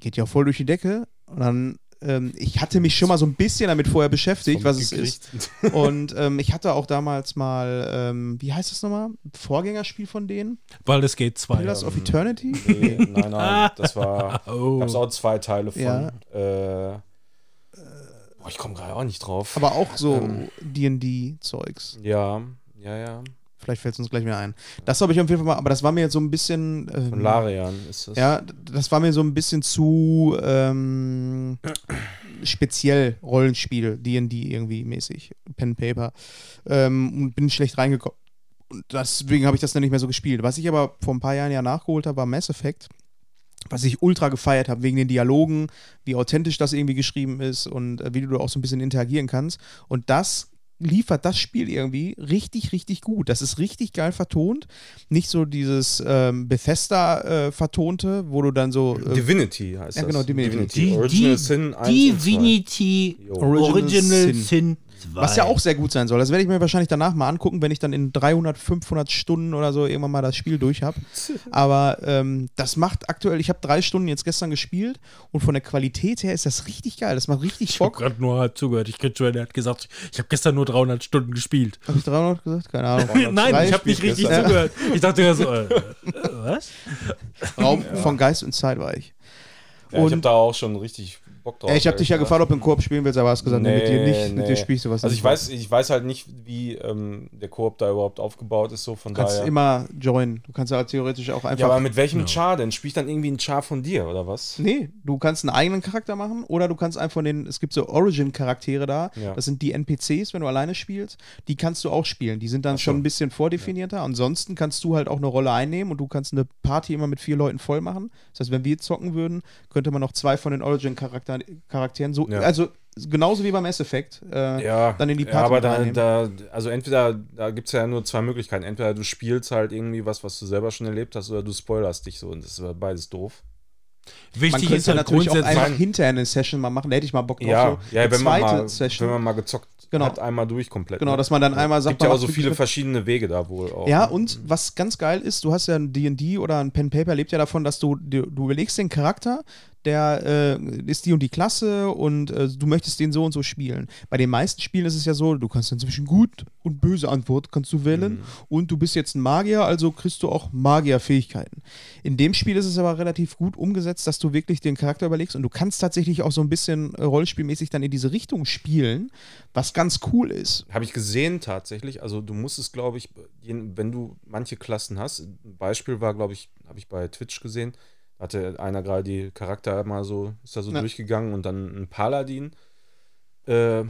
geht ja voll durch die Decke und dann ähm, ich hatte mich schon mal so ein bisschen damit vorher beschäftigt, Vom was es gekriegt. ist. Und ähm, ich hatte auch damals mal, ähm, wie heißt das nochmal? Vorgängerspiel von denen? Baldur's Gate 2. Pillars of Eternity? Nee, nein, nein, das war. Oh. Gab es auch zwei Teile von. Ja. Äh, boah, ich komme gerade auch nicht drauf. Aber auch so Ähm. D&D-Zeugs. ja, ja, ja. Vielleicht fällt es uns gleich wieder ein. Das habe ich auf jeden Fall mal, aber das war mir jetzt so ein bisschen. Ähm, Von Larian ist das. Ja, das war mir so ein bisschen zu ähm, speziell Rollenspiel, D&D irgendwie mäßig, Pen Paper ähm, und bin schlecht reingekommen. Und deswegen habe ich das dann nicht mehr so gespielt. Was ich aber vor ein paar Jahren ja nachgeholt habe, war Mass Effect, was ich ultra gefeiert habe, wegen den Dialogen, wie authentisch das irgendwie geschrieben ist und äh, wie du auch so ein bisschen interagieren kannst. Und das liefert das Spiel irgendwie richtig, richtig gut. Das ist richtig geil vertont. Nicht so dieses ähm, Bethesda äh, vertonte, wo du dann so äh, Divinity heißt Ja, das. genau, Divinity. Die, Original Sin 1 und 2. Divinity Original Sin, 2. Was ja auch sehr gut sein soll. Das werde ich mir wahrscheinlich danach mal angucken, wenn ich dann in 300, 500 Stunden oder so irgendwann mal das Spiel durch habe. Aber ähm, das macht aktuell, ich habe drei Stunden jetzt gestern gespielt und von der Qualität her ist das richtig geil. Das macht richtig Ich habe Bock. gerade nur halb zugehört. Ich krieg schon, er hat gesagt, ich habe gestern nur 300 Stunden gespielt. Habe ich 300 gesagt? Keine Ahnung. Nein, ich habe nicht richtig gestern. zugehört. Ich dachte ja so, äh, äh, was? Raum von Geist und Zeit war ich. Ja, ich Und- habe da auch schon richtig Bock drauf. Ey, ich habe dich ja gefragt, ob du einen Koop spielen willst, aber hast gesagt, nee, mit dir nicht. Mit dir nee. spielst du was Also ich weiß, ich weiß halt nicht, wie ähm, der Koop da überhaupt aufgebaut ist, so von Du kannst daher. immer joinen. Du kannst ja theoretisch auch einfach. ja, aber mit welchem Ja. Char denn? Spiel ich dann irgendwie einen Char von dir, oder was? Nee, du kannst einen eigenen Charakter machen oder du kannst einen von den, es gibt so Origin-Charaktere da, Ja. das sind die NPCs, wenn du alleine spielst, die kannst du auch spielen. Die sind dann Ach so. schon ein bisschen vordefinierter. Ansonsten kannst du halt auch eine Rolle einnehmen und du kannst eine Party immer mit vier Leuten voll machen. Das heißt, wenn wir zocken würden, könnte man noch zwei von den Origin-Charakteren so, Ja. also genauso wie beim Mass Effect, äh, Ja, dann in die ja, Party aber mit da, da, also entweder, da gibt es ja nur zwei Möglichkeiten. Entweder du spielst halt irgendwie was, was du selber schon erlebt hast, oder du spoilerst dich so und das ist aber beides doof. man Wichtig könnte ist halt natürlich auch einfach hinterher eine Session mal machen, da hätte ich mal Bock drauf. Ja, so ja wenn, man mal, Session. wenn man mal gezockt Genau. hat, einmal durch komplett. Genau, ne? dass man dann einmal sagt, gibt ja man auch so viele verschiedene Wege da wohl auch. Ja, ne? und was ganz geil ist, du hast ja ein D&D oder ein Pen Paper, lebt ja davon, dass du, du, du überlegst den Charakter, der äh, ist die und die Klasse und äh, du möchtest den so und so spielen. Bei den meisten Spielen ist es ja so, du kannst dann zwischen gut und böse Antwort kannst du wählen und du bist jetzt ein Magier, also kriegst du auch Magierfähigkeiten. In dem Spiel ist es aber relativ gut umgesetzt, dass du wirklich den Charakter überlegst und du kannst tatsächlich auch so ein bisschen äh, rollspielmäßig dann in diese Richtung spielen, was ganz cool ist. Habe ich gesehen tatsächlich. Also du musst es, glaube ich, wenn du manche Klassen hast, ein Beispiel war, glaube ich, habe ich bei Twitch gesehen, hatte einer gerade die Charakter mal so, ist da so Ja. durchgegangen und dann ein Paladin. Äh,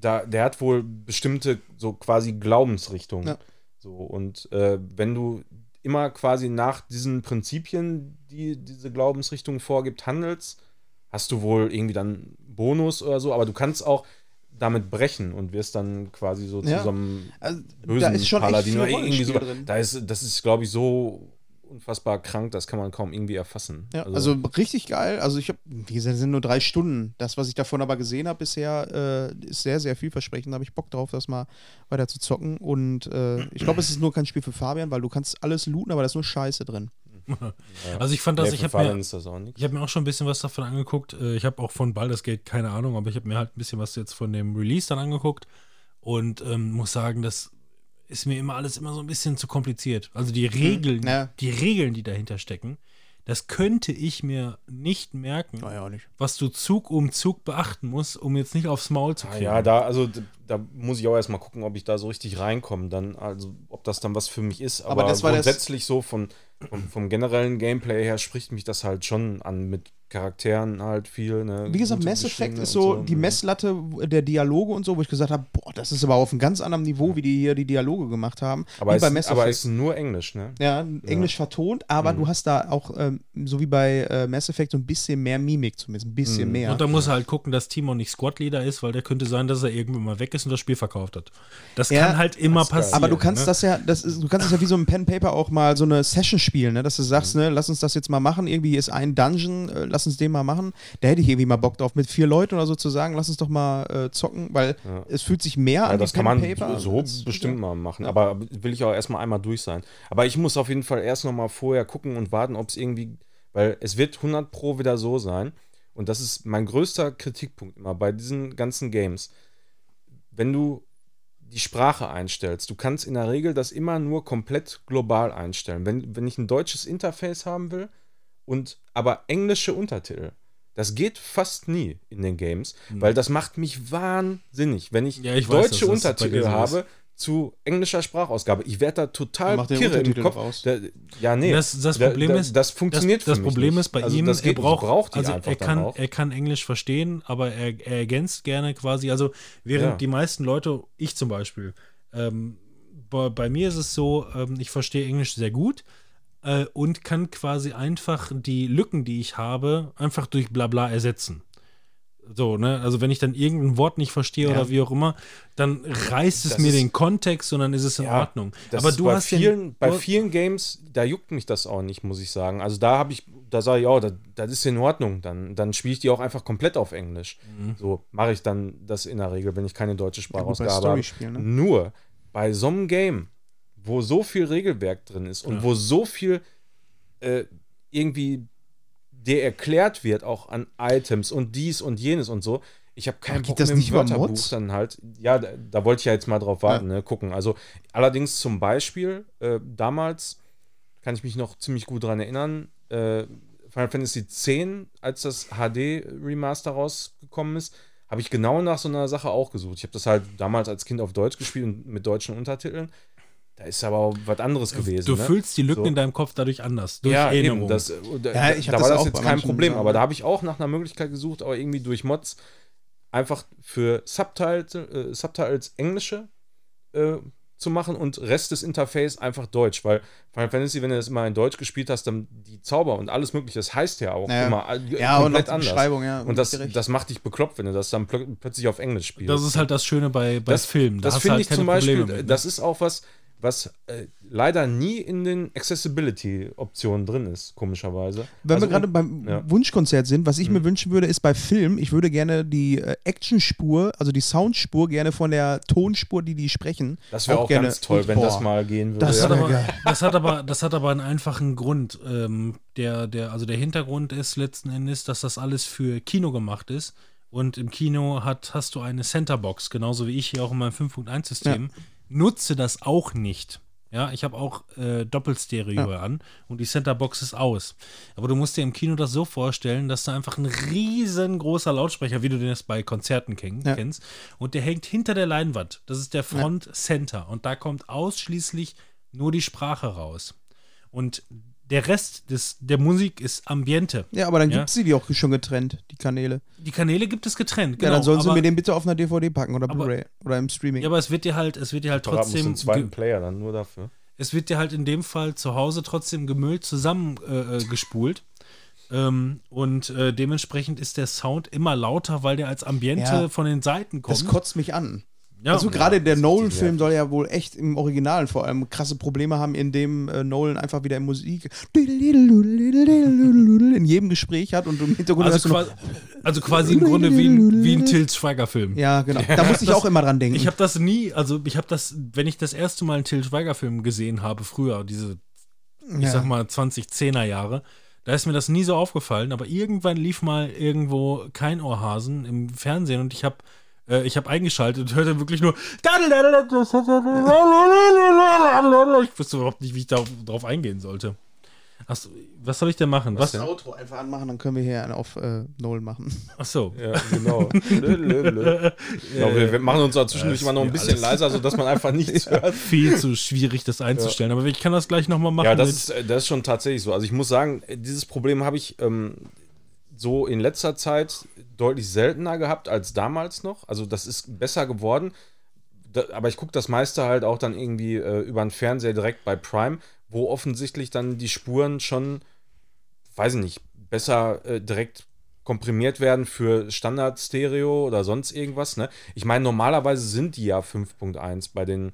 da, der hat wohl bestimmte so quasi Glaubensrichtungen. Ja. So, und äh, wenn du immer quasi nach diesen Prinzipien, die diese Glaubensrichtung vorgibt, handelst, hast du wohl irgendwie dann Bonus oder so, aber du kannst auch damit brechen und wirst dann quasi so Ja. zusammen Also, bösen da ist schon echt Paladin oder irgendwie so. Drin. Da ist, das ist, glaube ich, so unfassbar krank, das kann man kaum irgendwie erfassen. Ja, also, richtig geil. Also ich habe, wie gesagt, es sind nur drei Stunden. Das, was ich davon aber gesehen habe bisher, äh, ist sehr, sehr vielversprechend. Da habe ich Bock drauf, das mal weiter zu zocken. Und äh, ich glaube, es ist nur kein Spiel für Fabian, weil du kannst alles looten, aber da ist nur Scheiße drin. also ich fand das, nee, ich habe mir, ich hab mir auch schon ein bisschen was davon angeguckt. Äh, Ich habe auch von Baldur's Gate keine Ahnung, aber ich habe mir halt ein bisschen was jetzt von dem Release dann angeguckt und ähm, muss sagen, das ist mir immer alles immer so ein bisschen zu kompliziert. Also die Regeln, ja. die Regeln, die dahinter stecken, das könnte ich mir nicht merken, auch nicht. was du Zug um Zug beachten musst, um jetzt nicht aufs Maul zu kriegen. ja, da, also da muss ich auch erstmal gucken, ob ich da so richtig reinkomme, dann, also ob das dann was für mich ist. Aber, Aber das war das- grundsätzlich so von, vom, vom generellen Gameplay her spricht mich das halt schon an mit Charakteren halt viel. Ne, Wie gesagt, Mass Effect ist und so die ne. Messlatte der Dialoge und so, wo ich gesagt habe, boah, das ist aber auf einem ganz anderen Niveau, wie die hier die Dialoge gemacht haben. Aber, wie es, bei Mass aber Effect. es ist nur Englisch, ne? Ja, Englisch vertont, aber Mhm. du hast da auch, ähm, so wie bei äh, Mass Effect, so ein bisschen mehr Mimik zumindest, ein bisschen Mhm. mehr. Und da muss er halt gucken, dass Timon nicht Squad-Leader ist, weil der könnte sein, dass er irgendwann mal weg ist und das Spiel verkauft hat. Das Ja, kann halt immer das passieren. Aber du kannst ne? das ja, das ist, du kannst es ja wie so ein Pen Paper auch mal so eine Session spielen, ne? dass du sagst, Mhm. ne, lass uns das jetzt mal machen. Irgendwie ist ein Dungeon, äh, lass uns den mal machen. Da hätte ich irgendwie mal Bock drauf, mit vier Leuten oder so zu sagen, lass uns doch mal äh, zocken, weil Ja. es fühlt sich mehr Ja, an das kann man Paper. so als- bestimmt mal machen. Aber will ich auch erstmal einmal durch sein. Aber ich muss auf jeden Fall erst noch mal vorher gucken und warten, ob es irgendwie, weil es wird 100 Pro wieder so sein. und das ist mein größter Kritikpunkt immer bei diesen ganzen Games, wenn du die Sprache einstellst, du kannst in der Regel das immer nur komplett global einstellen. Wenn, wenn ich ein deutsches Interface haben will und aber englische Untertitel, das geht fast nie in den Games, weil das macht mich wahnsinnig, wenn ich. Ja, ich weiß, deutsche dir Untertitel habe zu englischer Sprachausgabe. Ich werde da total Mach den kirre im Kopf. aus. Da, ja, nee. Das, das Da- Problem da, ist, das funktioniert das, das für mich Problem nicht. ist bei also ihm, das geht, er braucht, ich brauch die also er kann, er kann Englisch verstehen, aber er, er ergänzt gerne quasi, also während Ja. die meisten Leute, ich zum Beispiel, ähm, bei, bei mir ist es so, ähm, ich verstehe Englisch sehr gut äh, und kann quasi einfach die Lücken, die ich habe, einfach durch Blabla ersetzen. So, ne? Also wenn ich dann irgendein Wort nicht verstehe Ja. oder wie auch immer, dann reißt es Das mir den Kontext und dann ist es in Ja, Ordnung. Aber du bei hast vielen, den, bei vielen Games, da juckt mich das auch nicht, muss ich sagen. Also da habe ich, da sage ich, oh, das, das ist in Ordnung. Dann, dann spiele ich die auch einfach komplett auf Englisch. Mhm. So mache ich dann das in der Regel, wenn ich keine deutsche Ja, Sprachausgabe habe. Storyspielen, ne? Nur bei so einem Game, wo so viel Regelwerk drin ist und Ja. wo so viel äh, irgendwie dir erklärt wird, auch an Items und dies und jenes und so. Ich habe keinen Bock das nicht Wörterbuch dann halt. Ja, da, da wollte ich ja jetzt mal drauf warten, ne, gucken. Also allerdings zum Beispiel äh, damals kann ich mich noch ziemlich gut dran erinnern. Äh, Final Fantasy X, als das HD Remaster rausgekommen ist, habe ich genau nach so einer Sache auch gesucht. Ich habe das halt damals als Kind auf Deutsch gespielt und mit deutschen Untertiteln. Da ist aber auch was anderes gewesen. du ne? füllst die Lücken So. in deinem Kopf dadurch anders. Durch ja, Erinnerung. eben. Das, äh, da, Ja, ich da das war das auch jetzt kein Problem, Sachen. aber da habe ich auch nach einer Möglichkeit gesucht, aber irgendwie durch Mods einfach für Subtitles, äh, Subtitles Englische äh, zu machen und Rest des Interface einfach Deutsch, weil Final Fantasy, wenn du das immer in Deutsch gespielt hast, dann die Zauber und alles mögliche, das heißt ja auch Naja. immer äh, Ja, und komplett die anders. Beschreibung, ja. Und das, das macht dich bekloppt, wenn du das dann plö plötzlich auf Englisch spielst. Das ist halt das Schöne bei, bei das, Filmen. Da das finde halt ich keine zum Beispiel, mit, ne? das ist auch was, was äh, leider nie in den Accessibility-Optionen drin ist, komischerweise. Wenn Also, wir gerade beim ja. Wunschkonzert sind, was ich Mhm. mir wünschen würde, ist bei Film, ich würde gerne die äh, Actionspur, also die Soundspur, gerne von der Tonspur, die die sprechen. Das wäre auch, gerne- ganz toll, wenn Boah. das mal gehen würde. Das Ja. hat aber, das, hat aber, das hat aber einen einfachen Grund. Ähm, der, der, also der Hintergrund ist letzten Endes, dass das alles für Kino gemacht ist. Und im Kino hat, hast du eine Centerbox, genauso wie ich hier auch in meinem 5.1-System. Nutze das auch nicht. Ja, ich habe auch äh, Doppelstereo an und die Centerbox ist aus. Aber du musst dir im Kino das so vorstellen, dass da einfach ein riesengroßer Lautsprecher, wie du den jetzt bei Konzerten kenn Ja. kennst, und der hängt hinter der Leinwand. Das ist der Front Center und da kommt ausschließlich nur die Sprache raus. Und der Rest des, der Musik ist Ambiente. Ja, aber dann Ja. gibt sie die auch schon getrennt, die Kanäle. Die Kanäle gibt es getrennt. ja, dann sollen sie aber, mir den bitte auf einer DVD packen oder Blu-ray oder im Streaming. Ja, aber es wird dir halt, es wird dir halt trotzdem, einen zweiten Player dann nur dafür. es wird dir halt in dem Fall zu Hause trotzdem gemüllt zusammengespult. Äh, gespult. ähm, und äh, dementsprechend ist der Sound immer lauter, weil der als Ambiente Ja. von den Seiten kommt. das kotzt mich an. Ja, also gerade der das ist Nolan-Film soll ja wohl echt im Original vor allem krasse Probleme haben, indem äh, Nolan einfach wieder in Musik in jedem Gespräch hat und im Hintergrund also, quasi, also quasi im Grunde wie ein, wie ein Til Schweiger-Film. Ja, genau. Da muss ich Das- auch immer dran denken. Ich habe das nie, also ich habe das, wenn ich das erste Mal einen Til Schweiger-Film gesehen habe, früher, diese, ich Ja. sag mal, 2010er Jahre, da ist mir das nie so aufgefallen, aber irgendwann lief mal irgendwo kein Ohrhasen im Fernsehen und ich habe äh, ich habe eingeschaltet und hörte wirklich nur ich wusste überhaupt nicht, wie ich darauf drauf eingehen sollte. Achso, was soll ich denn machen? Was? das Outro einfach anmachen, dann können wir hier einen auf äh, Nolan machen. Achso. Ja, genau. Lö, lö, lö. genau wir, wir machen uns da zwischendurch Ja, immer noch ein bisschen alles- leiser, sodass man einfach nichts hört. Viel zu schwierig, das einzustellen. Aber ich kann das gleich nochmal machen. Ja, das ist, äh, das ist schon tatsächlich so. Also ich muss sagen, dieses Problem habe ich ähm, so in letzter Zeit deutlich seltener gehabt als damals noch. Also das ist besser geworden. Da, aber ich gucke das meiste halt auch dann irgendwie äh, über den Fernseher direkt bei Prime, wo offensichtlich dann die Spuren schon, weiß ich nicht, besser äh, direkt komprimiert werden für Standard-Stereo oder sonst irgendwas. Ne? Ich meine, normalerweise sind die ja 5.1 bei den,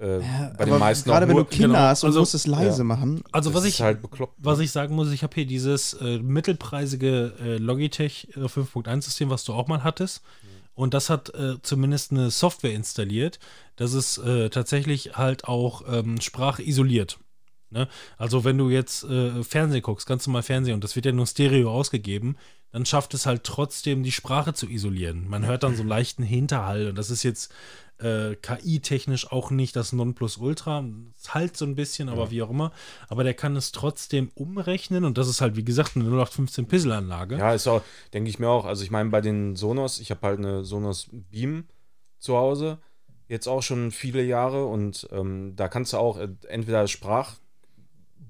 äh, bei den Aber meisten gerade auch wenn nur, du Kinder genau, hast und also- musst es leise Ja. machen. also das was ist ich, halt bekloppt. Was ich sagen muss, ich habe hier dieses äh, mittelpreisige äh, Logitech äh, 5.1-System, was du auch mal hattest. Und das hat äh, zumindest eine Software installiert, dass es äh, tatsächlich halt auch ähm, Sprache isoliert. Ne? Also wenn du jetzt äh, Fernsehen guckst, ganz normal Fernsehen und das wird ja nur Stereo ausgegeben, dann schafft es halt trotzdem die Sprache zu isolieren. Man hört dann so einen leichten Hinterhall und das ist jetzt äh, KI-technisch auch nicht das Nonplusultra. Es halt so ein bisschen, aber wie auch immer. Aber der kann es trotzdem umrechnen und das ist halt, wie gesagt, eine 0815 Pixel-Anlage. Ja, ist auch, denke ich mir auch. Also ich meine, bei den Sonos, ich habe halt eine Sonos Beam zu Hause, jetzt auch schon viele Jahre und ähm, da kannst du auch äh, entweder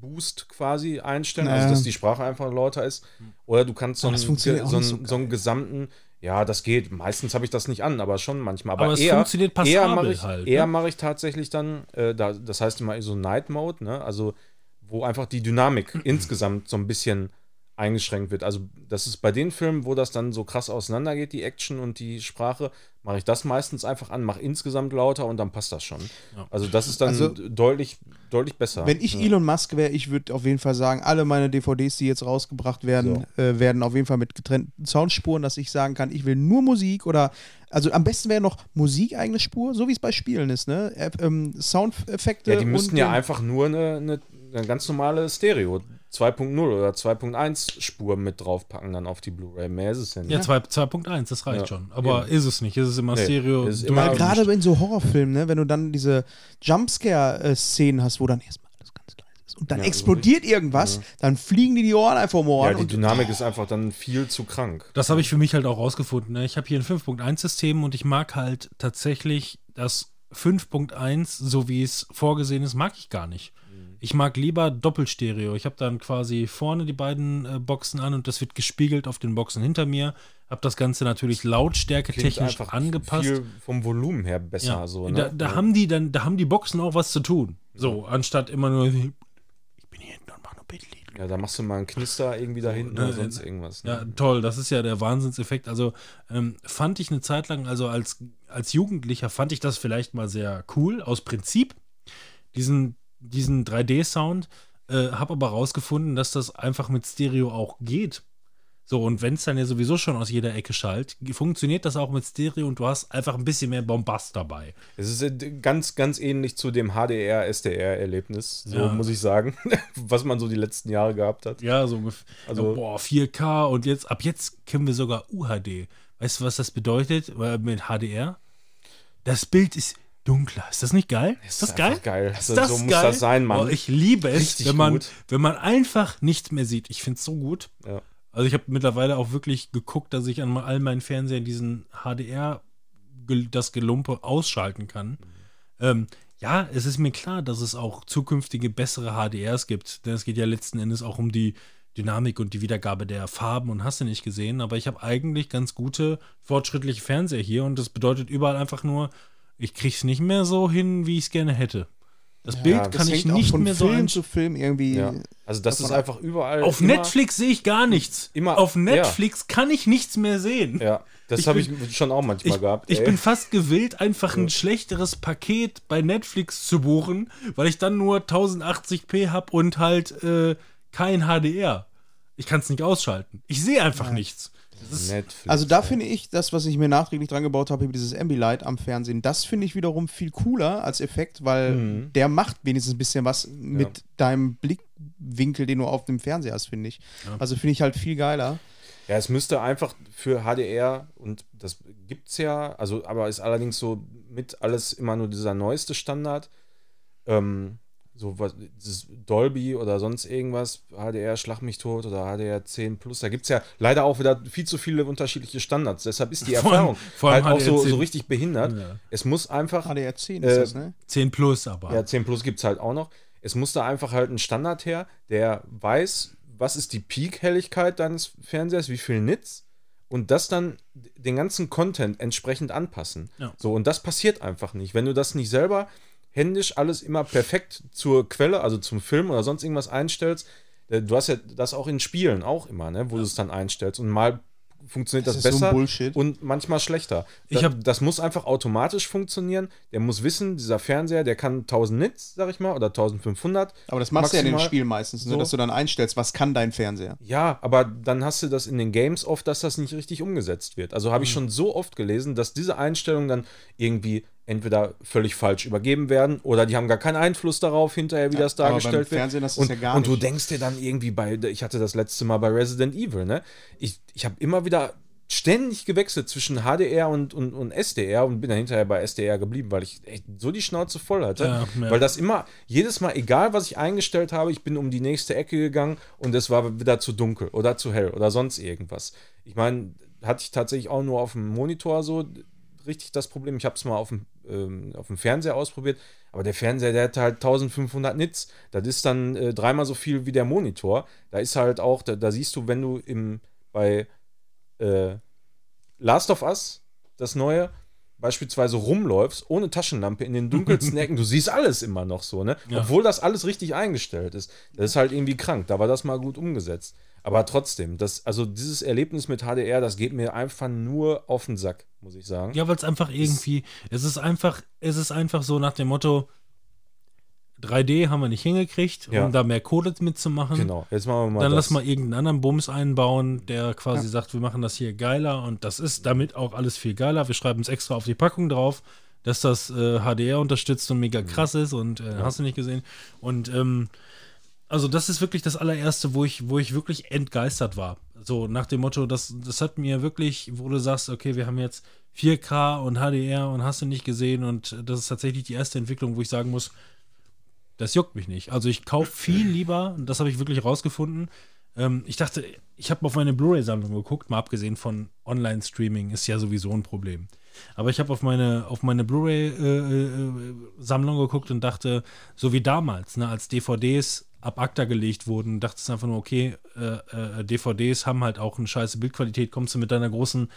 Sprachboost quasi einstellen, Naja. also dass die Sprache einfach lauter ist, oder du kannst so einen, so, einen, so so einen gesamten, ja, das geht. Meistens habe ich das nicht an, aber schon manchmal. Aber, Aber es eher, funktioniert passabel eher mache ich, halt, eher ne? mache ich tatsächlich dann, äh, da, das heißt immer so Night Mode, ne? Also wo einfach die Dynamik insgesamt so ein bisschen eingeschränkt wird. Also das ist bei den Filmen, wo das dann so krass auseinandergeht, die Action und die Sprache, mache ich das meistens einfach an, mache insgesamt lauter und dann passt das schon. Ja. Also das ist dann Also, deutlich, deutlich besser. Wenn ich ja. Elon Musk wäre, ich würde auf jeden Fall sagen, alle meine DVDs, die jetzt rausgebracht werden, äh, werden auf jeden Fall mit getrennten Soundspuren, dass ich sagen kann, ich will nur Musik oder also am besten wäre noch musigeigene Spur, so wie es bei Spielen ist, ne? Äh, ähm, Soundeffekte. Ja, die müssten ja einfach nur eine, eine, eine ganz normale Stereo 2.0 oder 2.1 Spur mit draufpacken dann auf die Blu-ray. Mehr ist es ja nicht. Ja, zwei- 2.1, das reicht Ja. schon. Aber Eben. ist es nicht. Ist es immer Nee, Stereo. ist immer- Weil gerade in so Horrorfilmen, ne, wenn du dann diese Jumpscare-Szenen hast, wo dann erstmal alles ganz leise ist und dann Ja, explodiert irgendwas, dann fliegen die die Ohren einfach um ja, Ohren. die und, Dynamik ist einfach dann viel zu krank. Das habe ich für mich halt auch rausgefunden. Ne? Ich habe hier ein 5.1-System und ich mag halt tatsächlich das 5.1, so wie es vorgesehen ist, mag ich gar nicht. Ich mag lieber Doppelstereo. Ich habe dann quasi vorne die beiden äh, Boxen an und das wird gespiegelt auf den Boxen hinter mir. Habe das Ganze natürlich lautstärke Klingt technisch angepasst. Viel vom Volumen her besser. Ja, so, ne? da, da Ja. haben die dann, da haben die Boxen auch was zu tun. So, anstatt immer nur, ich bin hier hinten und mach nur Bildlied. ja, da machst du mal einen Knister irgendwie da hinten ne, oder sonst irgendwas. Ne? Ja, toll, das ist ja der Wahnsinnseffekt. Also ähm, fand ich eine Zeit lang, also als, als Jugendlicher fand ich das vielleicht mal sehr cool, aus Prinzip, diesen, diesen 3D-Sound, äh, habe aber rausgefunden, dass das einfach mit Stereo auch geht. So, und wenn es dann ja sowieso schon aus jeder Ecke schallt, funktioniert das auch mit Stereo und du hast einfach ein bisschen mehr Bombast dabei. Es ist äh, ganz, ganz ähnlich zu dem HDR-SDR-Erlebnis, so Ja. muss ich sagen, was man so die letzten Jahre gehabt hat. Ja, so ungefähr. Also- boah, 4K und jetzt, ab jetzt können wir sogar UHD. Weißt du, was das bedeutet äh, mit HDR? Das Bild ist dunkler. Ist das nicht geil? Ist das geil? einfach geil. Ist So- das so muss geil? das sein, Mann. Oh, ich liebe es, Richtig wenn man, gut. wenn man einfach nichts mehr sieht. Ich finde es so gut. Ja. Also ich habe mittlerweile auch wirklich geguckt, dass ich an all meinen Fernsehern diesen HDR, das Gelumpe ausschalten kann. Ähm, ja, es ist mir klar, dass es auch zukünftige bessere HDRs gibt, denn es geht ja letzten Endes auch um die Dynamik und die Wiedergabe der Farben und hast du nicht gesehen, aber ich habe eigentlich ganz gute, fortschrittliche Fernseher hier und das bedeutet überall einfach nur, ich krieg's nicht mehr so hin, wie ich es gerne hätte. Das Bild das kann das ich hängt auch nicht von mehr so Film zu Film irgendwie. Ja. Also das ist einfach überall. auf Netflix sehe ich gar nichts. immer- Auf ja. Netflix kann ich nichts mehr sehen. Ja, das Ich habe ich bin- schon auch manchmal Ich, gehabt. ich ey. bin fast gewillt, einfach ein schlechteres Paket bei Netflix zu buchen, weil ich dann nur 1080p habe und halt äh, kein HDR. Ich kann es nicht ausschalten. Ich sehe einfach nichts. Das ist. Also da finde ich, das, was ich mir nachträglich dran gebaut habe, dieses Ambilight am Fernsehen, das finde ich wiederum viel cooler als Effekt, weil Mhm. der macht wenigstens ein bisschen was mit deinem Blickwinkel, den du auf dem Fernseher hast, finde ich. Also finde ich halt viel geiler. Ja, es müsste einfach für HDR, und das gibt's ja, also, aber ist allerdings so mit alles immer nur dieser neueste Standard. Ähm, so was, dieses Dolby oder sonst irgendwas, HDR Schlag mich tot oder HDR 10 Plus, da gibt es ja leider auch wieder viel zu viele unterschiedliche Standards. Deshalb ist die Vor allem- Erfahrung vor allem halt auch so, HDR 10. so richtig behindert. Ja. Es muss einfach HDR 10 ist Äh, das, ne? 10 plus aber. ja, 10 Plus gibt es halt auch noch. Es muss da einfach halt ein Standard her, der weiß, was ist die Peak-Helligkeit deines Fernsehers, wie viel Nits und das dann den ganzen Content entsprechend anpassen. Ja. So, und das passiert einfach nicht. Wenn du das nicht selber händisch alles immer perfekt zur Quelle, also zum Film oder sonst irgendwas einstellst, äh, du hast ja das auch in Spielen auch immer, ne, wo du es dann einstellst und mal funktioniert das, Das so besser Bullshit. und manchmal schlechter. Ich hab- das muss einfach automatisch funktionieren. Der muss wissen, dieser Fernseher, der kann 1000 Nits, sag ich mal, oder 1500. Aber das machst du ja in den maximal. Spielen meistens, ne? So. dass du dann einstellst, was kann dein Fernseher. Ja, aber dann hast du das in den Games oft, dass das nicht richtig umgesetzt wird. Also Mhm. habe ich schon so oft gelesen, dass diese Einstellung dann irgendwie entweder völlig falsch übergeben werden oder die haben gar keinen Einfluss darauf hinterher, wie das aber beim dargestellt wird. Und, ja und du denkst dir dann irgendwie bei, ich hatte das letzte Mal bei Resident Evil, ne? Ich, ich habe immer wieder ständig gewechselt zwischen HDR und, und, und SDR und bin dann hinterher bei SDR geblieben, weil ich echt so die Schnauze voll hatte. Ja, ja. Weil das immer, jedes Mal, egal was ich eingestellt habe, ich bin um die nächste Ecke gegangen und es war wieder zu dunkel oder zu hell oder sonst irgendwas. Ich meine, hatte ich tatsächlich auch nur auf dem Monitor so richtig das Problem. Ich habe es mal auf dem, ähm, auf dem Fernseher ausprobiert, aber der Fernseher, der hat halt 1500 Nits. Das ist dann äh, dreimal so viel wie der Monitor. Da ist halt auch, da, da siehst du, wenn du im, bei äh, Last of Us, das neue, beispielsweise rumläufst, ohne Taschenlampe in den dunkelsten Ecken, du siehst alles immer noch so, ne? Ja. Obwohl das alles richtig eingestellt ist. Das ist halt irgendwie krank. Da war das mal gut umgesetzt. Aber trotzdem, das, also dieses Erlebnis mit HDR, das geht mir einfach nur auf den Sack, muss ich sagen. Ja, weil es einfach irgendwie, es ist einfach, es ist einfach so nach dem Motto, 3D haben wir nicht hingekriegt, Ja. um da mehr Kohle mitzumachen. Genau, jetzt machen wir mal Dann das. lass mal irgendeinen anderen Bums einbauen, der quasi sagt, wir machen das hier geiler und das ist damit auch alles viel geiler. Wir schreiben es extra auf die Packung drauf, dass das äh, HDR unterstützt und Mhm. mega krass ist und äh, hast du nicht gesehen. Und ähm, also das ist wirklich das allererste, wo ich, wo ich wirklich entgeistert war. So nach dem Motto, das, das hat mir wirklich, wo du sagst, okay, wir haben jetzt 4K und HDR und hast du nicht gesehen und das ist tatsächlich die erste Entwicklung, wo ich sagen muss, das juckt mich nicht. Also ich kaufe viel lieber, und das habe ich wirklich rausgefunden. Ähm, ich dachte, ich habe auf meine Blu-ray-Sammlung geguckt, mal abgesehen von Online-Streaming, ist ja sowieso ein Problem. Aber ich habe auf meine, auf meine Blu-ray-Sammlung geguckt und dachte, so wie damals, ne, als DVDs ab ACTA gelegt wurden, dachte es einfach nur, okay, äh, äh, DVDs haben halt auch eine scheiße Bildqualität, kommst du mit deiner großen,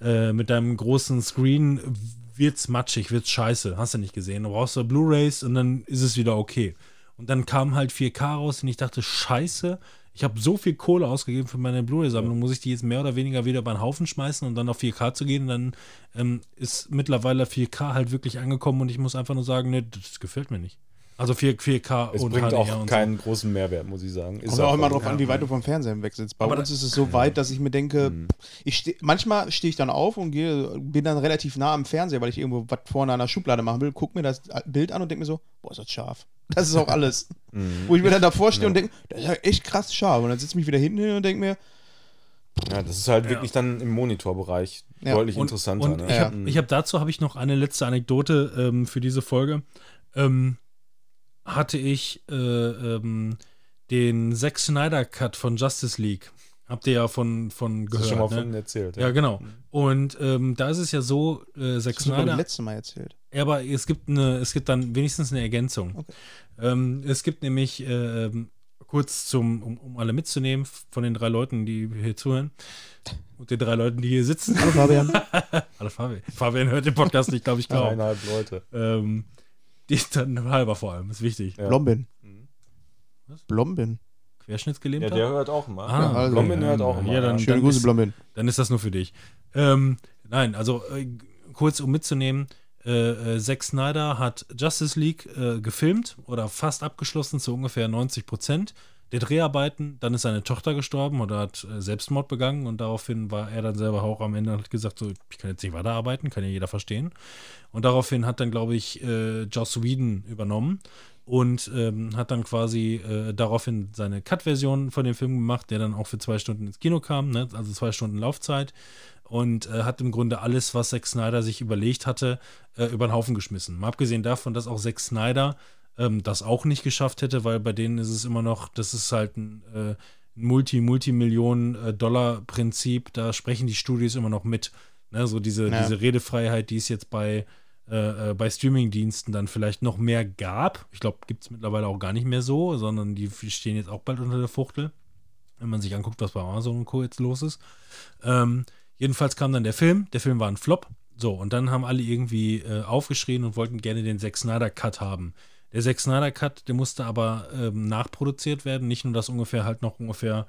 äh, mit deinem großen Screen, wird's matschig, wird's scheiße, hast du nicht gesehen. Du brauchst du Blu-Rays und dann ist es wieder okay. Und dann kam halt 4K raus und ich dachte, scheiße, ich habe so viel Kohle ausgegeben für meine Blu-ray-Sammlung, muss ich die jetzt mehr oder weniger wieder über den Haufen schmeißen und dann auf 4K zu gehen. Dann ähm, ist mittlerweile 4K halt wirklich angekommen und ich muss einfach nur sagen, ne, das gefällt mir nicht. Also 4, 4K es und bringt HDR auch und keinen großen Mehrwert, muss ich sagen. Ist Kommt auch immer so. drauf an, wie weit du vom Fernseher weg sitzt. Bei Aber uns ist es so weit, dass ich mir denke, Mhm. ich steh, manchmal stehe ich dann auf und gehe, bin dann relativ nah am Fernseher, weil ich irgendwo was vorne an der Schublade machen will, guck mir das Bild an und denke mir so, boah, ist das scharf. Das ist auch alles. Mhm. Wo ich mir dann davor stehe und denke, das ist ja echt krass scharf. Und dann sitze ich mich wieder hinten hin und denke mir, Ja, das ist halt wirklich dann im Monitorbereich Ja. deutlich Und, interessanter. und ne? ich habe hab dazu habe ich noch eine letzte Anekdote ähm, für diese Folge. Ähm, hatte ich äh, ähm, den Zack Snyder Cut von Justice League. Habt ihr ja von, von das gehört. schon mal ne? von erzählt. Ja, genau. Und ähm, da ist es ja so, äh, Zack das du Snyder. letztes Mal erzählt. Ja, aber es gibt eine, es gibt dann wenigstens eine Ergänzung. Okay. Ähm, es gibt nämlich äh, ähm, kurz zum, um, um alle mitzunehmen, von den drei Leuten, die hier zuhören und den drei Leuten, die hier sitzen. Hallo Fabian. Hallo Fabian. Fabian hört den Podcast nicht, glaube ich, kaum. Eineinhalb Leute. Ähm, dann halber vor allem, ist wichtig. Ja. Blombin. Mhm. Was? Blombin. Querschnittsgelähmter? Ja, der hört auch mal. Ah, Ja, also- Blombin hört auch immer. Ja, dann, Schöne dann, Grüße, ist, Blombin. dann ist das nur für dich. Ähm, nein, also äh, kurz um mitzunehmen, äh, äh, Zack Snyder hat Justice League äh, gefilmt oder fast abgeschlossen zu ungefähr 90 Prozent der Dreharbeiten. Dann ist seine Tochter gestorben oder hat äh, Selbstmord begangen und daraufhin war er dann selber auch am Ende und hat gesagt, so, ich kann jetzt nicht weiterarbeiten, kann ja jeder verstehen. Und daraufhin hat dann, glaube ich, äh, Joss Whedon übernommen und ähm, hat dann quasi äh, daraufhin seine Cut-Version von dem Film gemacht, der dann auch für zwei Stunden ins Kino kam, ne? also zwei Stunden Laufzeit und äh, hat im Grunde alles, was Zack Snyder sich überlegt hatte, äh, über den Haufen geschmissen. Mal abgesehen davon, dass auch Zack Snyder ähm, das auch nicht geschafft hätte, weil bei denen ist es immer noch, das ist halt ein äh, Multi-Multimillionen-Dollar-Prinzip, da sprechen die Studios immer noch mit. Ne? So diese, Ja. diese Redefreiheit, die es jetzt bei, äh, äh, bei Streaming-Diensten dann vielleicht noch mehr gab. Ich glaube, gibt es mittlerweile auch gar nicht mehr so, sondern die stehen jetzt auch bald unter der Fuchtel, wenn man sich anguckt, was bei Amazon und Co. jetzt los ist. Ähm, jedenfalls kam dann der Film. Der Film war ein Flop. So, und dann haben alle irgendwie äh, aufgeschrien und wollten gerne den Zack Snyder Cut haben. Der Zack Snyder Cut, der musste aber ähm, nachproduziert werden. Nicht nur, dass ungefähr halt noch ungefähr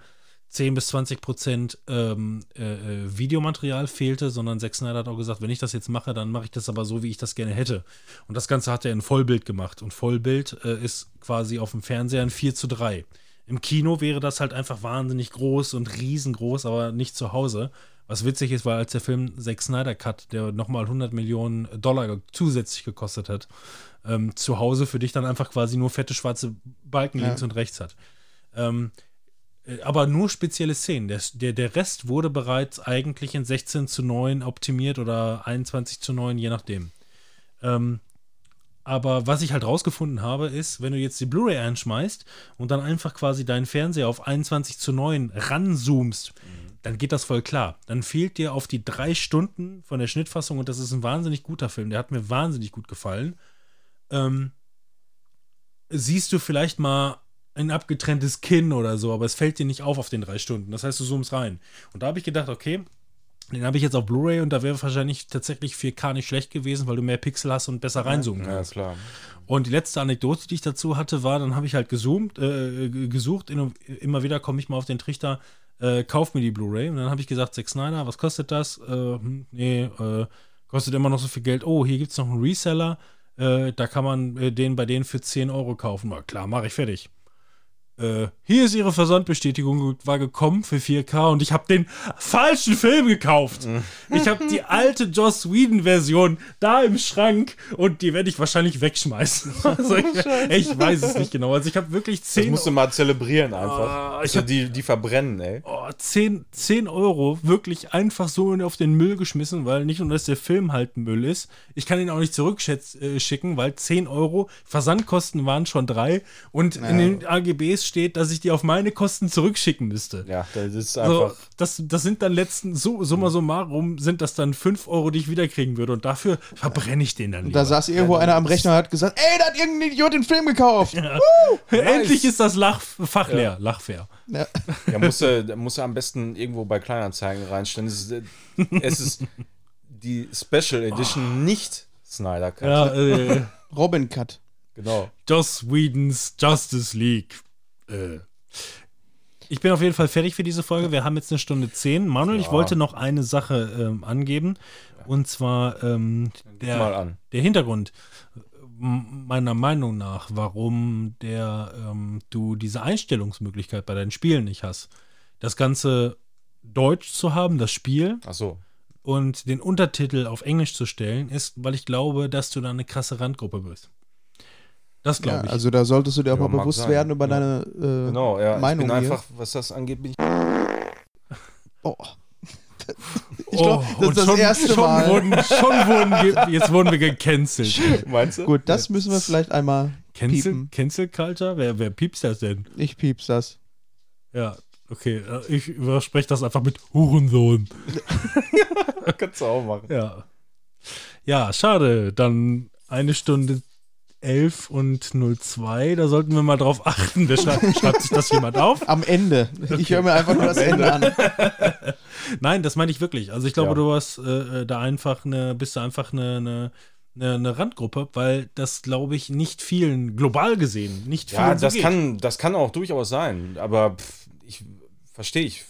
10 bis 20 Prozent ähm, äh, äh, Videomaterial fehlte, sondern Zack Snyder hat auch gesagt, wenn ich das jetzt mache, dann mache ich das aber so, wie ich das gerne hätte. Und das Ganze hat er in Vollbild gemacht. Und Vollbild äh, ist quasi auf dem Fernseher ein 4 zu 3. Im Kino wäre das halt einfach wahnsinnig groß und riesengroß, aber nicht zu Hause. Was witzig ist, weil als der Film Zack Snyder Cut, der nochmal 100 Millionen Dollar zusätzlich gekostet hat, ähm, zu Hause für dich dann einfach quasi nur fette schwarze Balken Ja. links und rechts hat. Ähm, äh, aber nur spezielle Szenen. Der, der, der Rest wurde bereits eigentlich in 16 zu 9 optimiert oder 21 zu 9, je nachdem. Ähm, aber was ich halt rausgefunden habe, ist, wenn du jetzt die Blu-ray einschmeißt und dann einfach quasi deinen Fernseher auf 21 zu 9 ranzoomst, dann geht das voll klar. Dann fehlt dir auf die drei Stunden von der Schnittfassung und das ist ein wahnsinnig guter Film. Der hat mir wahnsinnig gut gefallen. Ähm, siehst du vielleicht mal ein abgetrenntes Kinn oder so, aber es fällt dir nicht auf auf den drei Stunden. Das heißt, du zoomst rein. Und da habe ich gedacht, okay, den habe ich jetzt auf Blu-ray und da wäre wahrscheinlich tatsächlich 4K nicht schlecht gewesen, weil du mehr Pixel hast und besser reinzoomen Ja, kannst. klar. Und die letzte Anekdote, die ich dazu hatte, war, dann habe ich halt gezoomt, äh, gesucht, immer wieder komme ich mal auf den Trichter, äh, kauf mir die Blu-ray. Und dann habe ich gesagt, Zack Snyder, was kostet das? Äh, hm, nee, äh, kostet immer noch so viel Geld. Oh, hier gibt es noch einen Reseller, äh, da kann man äh, den bei denen für 10 Euro kaufen. Na klar, mache ich fertig. Äh, hier ist ihre Versandbestätigung, war gekommen für 4K und ich habe den falschen Film gekauft. Ich habe die alte Joss Whedon-Version da im Schrank und die werde ich wahrscheinlich wegschmeißen. Also ich, ich weiß es nicht genau. Also ich habe wirklich Das 10, musst du mal zelebrieren einfach. Ah, ich also hab- die, die verbrennen, ey. oh, 10, 10 Euro wirklich einfach so auf den Müll geschmissen, weil nicht nur, dass der Film halt Müll ist, ich kann ihn auch nicht zurückschicken, weil 10 Euro Versandkosten waren schon drei und in den AGBs steht, dass ich die auf meine Kosten zurückschicken müsste. Ja, das ist So, einfach. das, das sind dann letzten, so, summa summarum, sind das dann 5 Euro, die ich wiederkriegen würde. Und dafür verbrenne ich den dann Und lieber. da saß irgendwo einer am Rechner und hat gesagt, ey, da hat irgendein Idiot den Film gekauft. Endlich ist das Lach, Fach leer, Lachfair. Ja. Ja, musst du, musst du am besten irgendwo bei Kleinanzeigen reinstellen. Es ist, äh, es ist die Special Edition, nicht Snyder Cut. Ja, äh, Robin Cut. Genau. Joss Whedons Justice League. Äh. Ich bin auf jeden Fall fertig für diese Folge. Wir haben jetzt eine Stunde zehn. Manuel, ich Ja. wollte noch eine Sache ähm, angeben. Und zwar ähm, der, der Hintergrund m- meiner Meinung nach, warum der, ähm, du diese Einstellungsmöglichkeit bei deinen Spielen nicht hast. Das Ganze Deutsch zu haben, das Spiel, Ach so. und den Untertitel auf Englisch zu stellen, ist, weil ich glaube, dass du da eine krasse Randgruppe bist. Das Ja, glaube ich. also da solltest du dir auch Ja, mal bewusst sein. werden über Ja. deine äh, Genau, ja. Meinung ich bin hier. einfach, was das angeht, bin ich. Oh. Ich glaube, das und ist das schon, erste schon Mal. Wurden, schon wurden jetzt wurden wir gecancelt. Meinst du? Gut, das müssen wir vielleicht einmal Cancel, piepen. Cancel Culture? Wer, wer piepst das denn? Ich pieps das. Ja, okay. äh, Ich überspreche das einfach mit Hurensohn. Kannst du auch machen. Ja. Ja, schade. Dann eine Stunde 11 und 02. Da sollten wir mal drauf achten. Wer schreibt, schreibt sich das jemand auf? Am Ende. Ich höre mir einfach nur das Ende an. Nein, das meine ich wirklich. Also ich glaube, Ja. du hast äh, da einfach eine, bist du einfach eine, eine, eine, eine Randgruppe, weil das, glaube ich, nicht vielen, global gesehen, nicht vielen Ja, so das geht. kann, das kann auch durchaus sein, aber pff, ich verstehe ich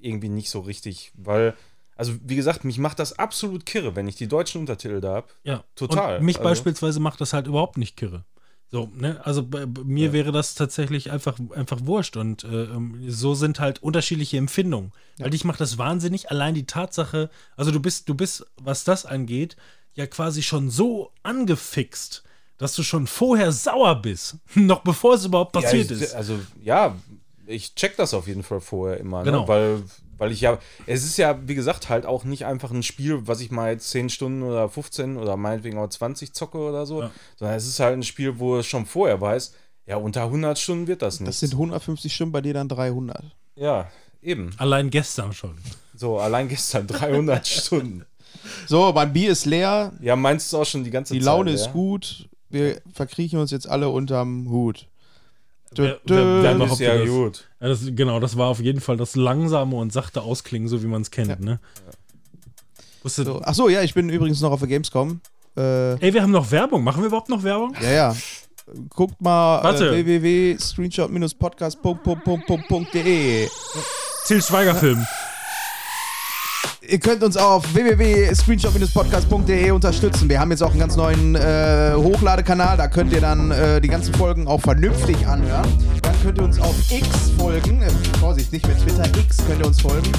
irgendwie nicht so richtig, weil, also wie gesagt, mich macht das absolut kirre, wenn ich die deutschen Untertitel da habe. Ja, Total. Und mich Also- beispielsweise macht das halt überhaupt nicht kirre. So, ne? Also bei, bei mir Ja. wäre das tatsächlich einfach, einfach wurscht. Und äh, ähm, so sind halt unterschiedliche Empfindungen. Weil dich macht das wahnsinnig. Allein die Tatsache, also du bist, du bist, was das angeht, ja quasi schon so angefixt, dass du schon vorher sauer bist. Noch bevor es überhaupt passiert ja, ich, ist. Also ja, ich check das auf jeden Fall vorher immer, Genau. ne? weil, weil ich ja, es ist ja, wie gesagt, halt auch nicht einfach ein Spiel, was ich mal jetzt 10 Stunden oder 15 oder meinetwegen auch 20 zocke oder so, Ja. sondern es ist halt ein Spiel, wo es schon vorher weiß, ja, unter 100 Stunden wird das nicht. Das sind 150 Stunden, bei dir dann 300. ja, eben. Allein gestern schon. So, allein gestern 300 Stunden. So, mein Bier ist leer, Ja, meinst du auch schon die ganze die Zeit? Laune ja? ist gut, wir verkriechen uns jetzt alle unterm Hut. Dö, Wer- dö. wer- wer macht- ist ja das? gut. Ja, das, genau, das war auf jeden Fall das langsame und sachte Ausklingen, so wie man es kennt. Ja. Ne? Wusste, So. Achso, ja, ich bin übrigens noch auf der Gamescom. Äh, Ey, wir haben noch Werbung. Machen wir überhaupt noch Werbung? ja, ja. Guckt mal Warte. äh, www.screenshot-podcast.de. Till Schweiger Film. Ihr könnt uns auf www.screenshot-podcast.de unterstützen. Wir haben jetzt auch einen ganz neuen äh, Hochladekanal. Da könnt ihr dann äh, die ganzen Folgen auch vernünftig anhören. Dann könnt ihr uns auf X folgen. Äh, Vorsicht, nicht mehr Twitter, X könnt ihr uns folgen.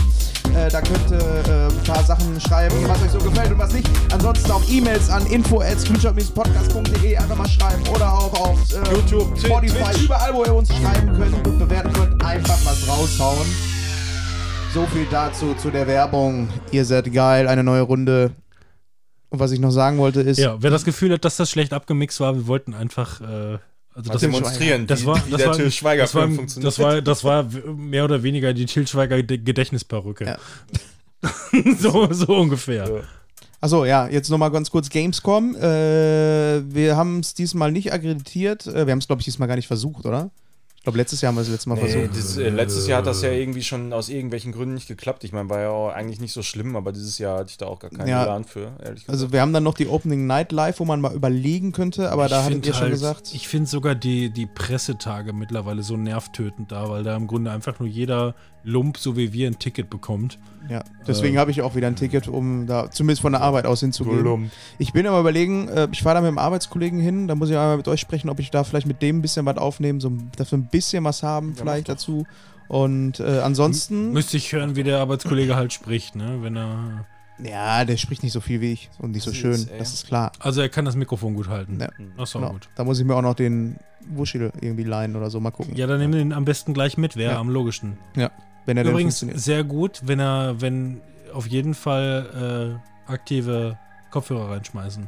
Äh, da könnt ihr äh, ein paar Sachen schreiben, was euch so gefällt und was nicht. Ansonsten auch E-Mails an info.screenshot-podcast.de einfach mal schreiben oder auch auf äh, YouTube, Spotify, Twitch. überall, wo ihr uns schreiben könnt und bewerten könnt, einfach was raushauen. So viel dazu, zu der Werbung. Ihr seid geil, eine neue Runde. Und was ich noch sagen wollte ist, Ja, wer das Gefühl hat, dass das schlecht abgemixt war, wir wollten einfach. Äh, also das, demonstrieren, das wie, war, wie das der war, Till Schweiger das war, funktioniert. das war, das war mehr oder weniger die Till Schweiger Ge- Gedächtnisperücke. Ja. so, so ungefähr. Ja. Achso, ja, jetzt nochmal ganz kurz Gamescom. Äh, wir haben es diesmal nicht akkreditiert. Äh, wir haben es, glaube ich, diesmal gar nicht versucht, oder? Ich glaube, letztes Jahr haben wir es letztes Mal Nee, versucht. das, äh, letztes Jahr hat das ja irgendwie schon aus irgendwelchen Gründen nicht geklappt. Ich meine, war ja auch eigentlich nicht so schlimm, aber dieses Jahr hatte ich da auch gar keinen Ja. Plan für, ehrlich gesagt. Also wir haben dann noch die Opening Night Live, wo man mal überlegen könnte, aber da hattet ihr schon halt- gesagt. Ich finde sogar die, die Pressetage mittlerweile so nervtötend da, weil da im Grunde einfach nur jeder Lump, so wie wir, ein Ticket bekommt. Ja, deswegen habe ich auch wieder ein Ticket, um da zumindest von der Arbeit aus hinzugehen. Lump. Ich bin aber überlegen, äh, ich fahre da mit dem Arbeitskollegen hin, da muss ich einmal mit euch sprechen, ob ich da vielleicht mit dem ein bisschen was aufnehmen, so dass wir ein bisschen was haben vielleicht mach dazu. Und äh, ansonsten, Müsste ich hören, wie der Arbeitskollege halt spricht, ne? Wenn er. ja, der spricht nicht so viel wie ich und nicht so schön, ist, das ist klar. Also er kann das Mikrofon gut halten. Ja. Auch Genau. gut. Da muss ich mir auch noch den Wuschel irgendwie leihen oder so, mal gucken. Ja, dann nimm den am besten gleich mit, wäre Ja. am logischsten. Wenn er denn Übrigens funktioniert. sehr gut, wenn er, wenn auf jeden Fall äh, aktive Kopfhörer reinschmeißen.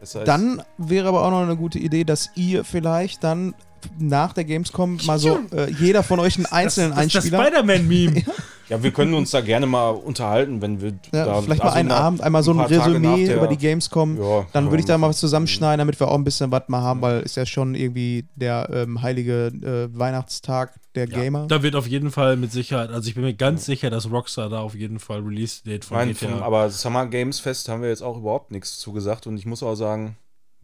Das heißt, Dann wäre aber auch noch eine gute Idee, dass ihr vielleicht dann nach der Gamescom mal so äh, jeder von euch einen einzelnen das, das ist das Einspieler. Spider-Man-Meme. ja, wir können uns da gerne mal unterhalten, wenn wir Ja, da vielleicht mal also einen nach- Abend, einmal so ein, nach Resümee der- über die Gamescom. Ja, Dann würde ich da mal was zusammenschneiden, damit wir auch ein bisschen was mal haben, weil ist ja schon irgendwie der ähm, heilige äh, Weihnachtstag der Gamer. Da wird auf jeden Fall mit Sicherheit, also ich bin mir ganz sicher, dass Rockstar da auf jeden Fall Release-Date von Mein, GTA vom, aber Summer Games Fest haben wir jetzt auch überhaupt nichts zugesagt und ich muss auch sagen,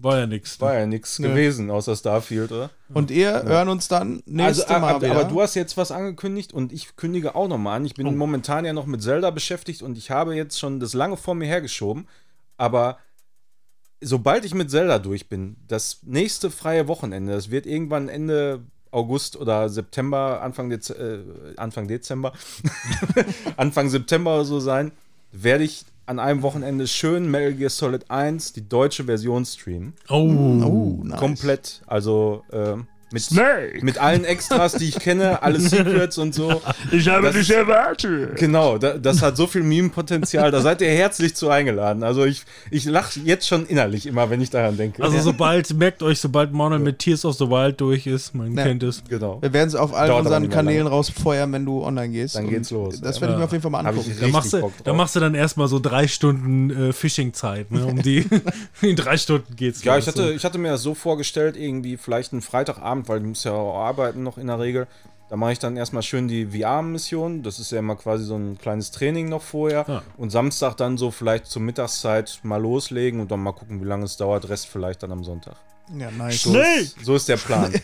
war ja nix. war ja nichts Nö. gewesen außer Starfield, oder? Und ihr hören uns dann nächste also, Mal aber, wieder. aber du hast jetzt was angekündigt und ich kündige auch nochmal an. Ich bin Oh. momentan ja noch mit Zelda beschäftigt und ich habe jetzt schon das lange vor mir hergeschoben. Aber sobald ich mit Zelda durch bin, das nächste freie Wochenende, das wird irgendwann Ende August oder September, Anfang, Dez äh, Anfang Dezember, Anfang September oder so sein, werde ich an einem Wochenende schön Metal Gear Solid 1, die deutsche Version streamen. Oh, oh, nice. Komplett. Also ähm, mit, mit allen Extras, die ich kenne, alle Secrets und so. Ich habe Das- dich erwartet. Genau, da, das hat so viel Meme-Potenzial. Da seid ihr herzlich zu eingeladen. Also ich, ich lache jetzt schon innerlich immer, wenn ich daran denke. Also sobald, merkt euch, sobald Manuel mit Tears of the Wild durch ist, man Ja. kennt es. genau. Wir werden es auf allen Dauert unseren Kanälen rausfeuern, wenn du online gehst. Dann geht's los. Das Ja. werde ich mir auf jeden Fall mal angucken. Da machst, du, da machst du dann erstmal so drei Stunden äh, Phishing-Zeit, ne? Um die in drei Stunden geht's. Ja, los. ich hatte, ich hatte mir das so vorgestellt, irgendwie vielleicht einen Freitagabend, weil ich muss ja auch arbeiten noch in der Regel. Da mache ich dann erstmal schön die VR-Mission. Das ist ja immer quasi so ein kleines Training noch vorher. Ja. Und Samstag dann so vielleicht zur Mittagszeit mal loslegen und dann mal gucken, wie lange es dauert. Rest vielleicht dann am Sonntag. Ja, nice. So ist, so ist der Plan.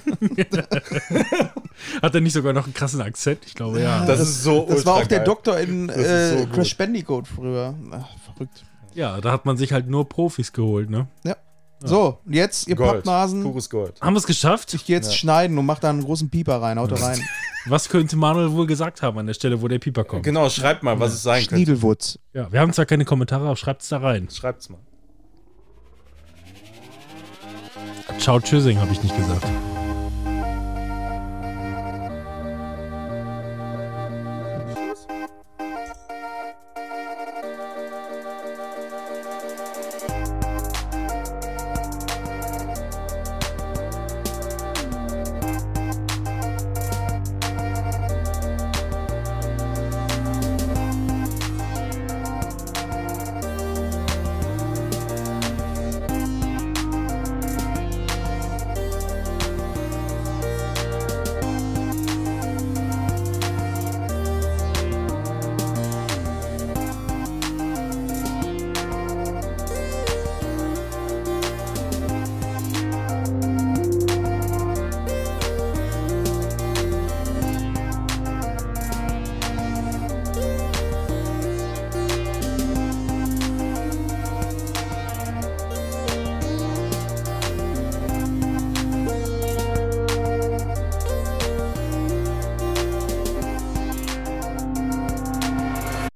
Hat er nicht sogar noch einen krassen Akzent? Ich glaube, ja. Das, ist so Das war auch der geil. Doktor in äh, so. Crash Bandicoot früher. Ach, verrückt. Ja, da hat man sich halt nur Profis geholt, ne? So, jetzt, ihr Gold. Pappnasen. Pures Gold. Haben wir es geschafft? Ich gehe jetzt schneiden und mach da einen großen Pieper rein. Haut da rein. Was könnte Manuel wohl gesagt haben an der Stelle, wo der Pieper kommt? Genau, schreibt mal, was es sein könnte. Schniedelwutz. Ja, wir haben zwar keine Kommentare, aber schreibt es da rein. Schreibt's mal. Ciao, tschüssing, habe ich nicht gesagt.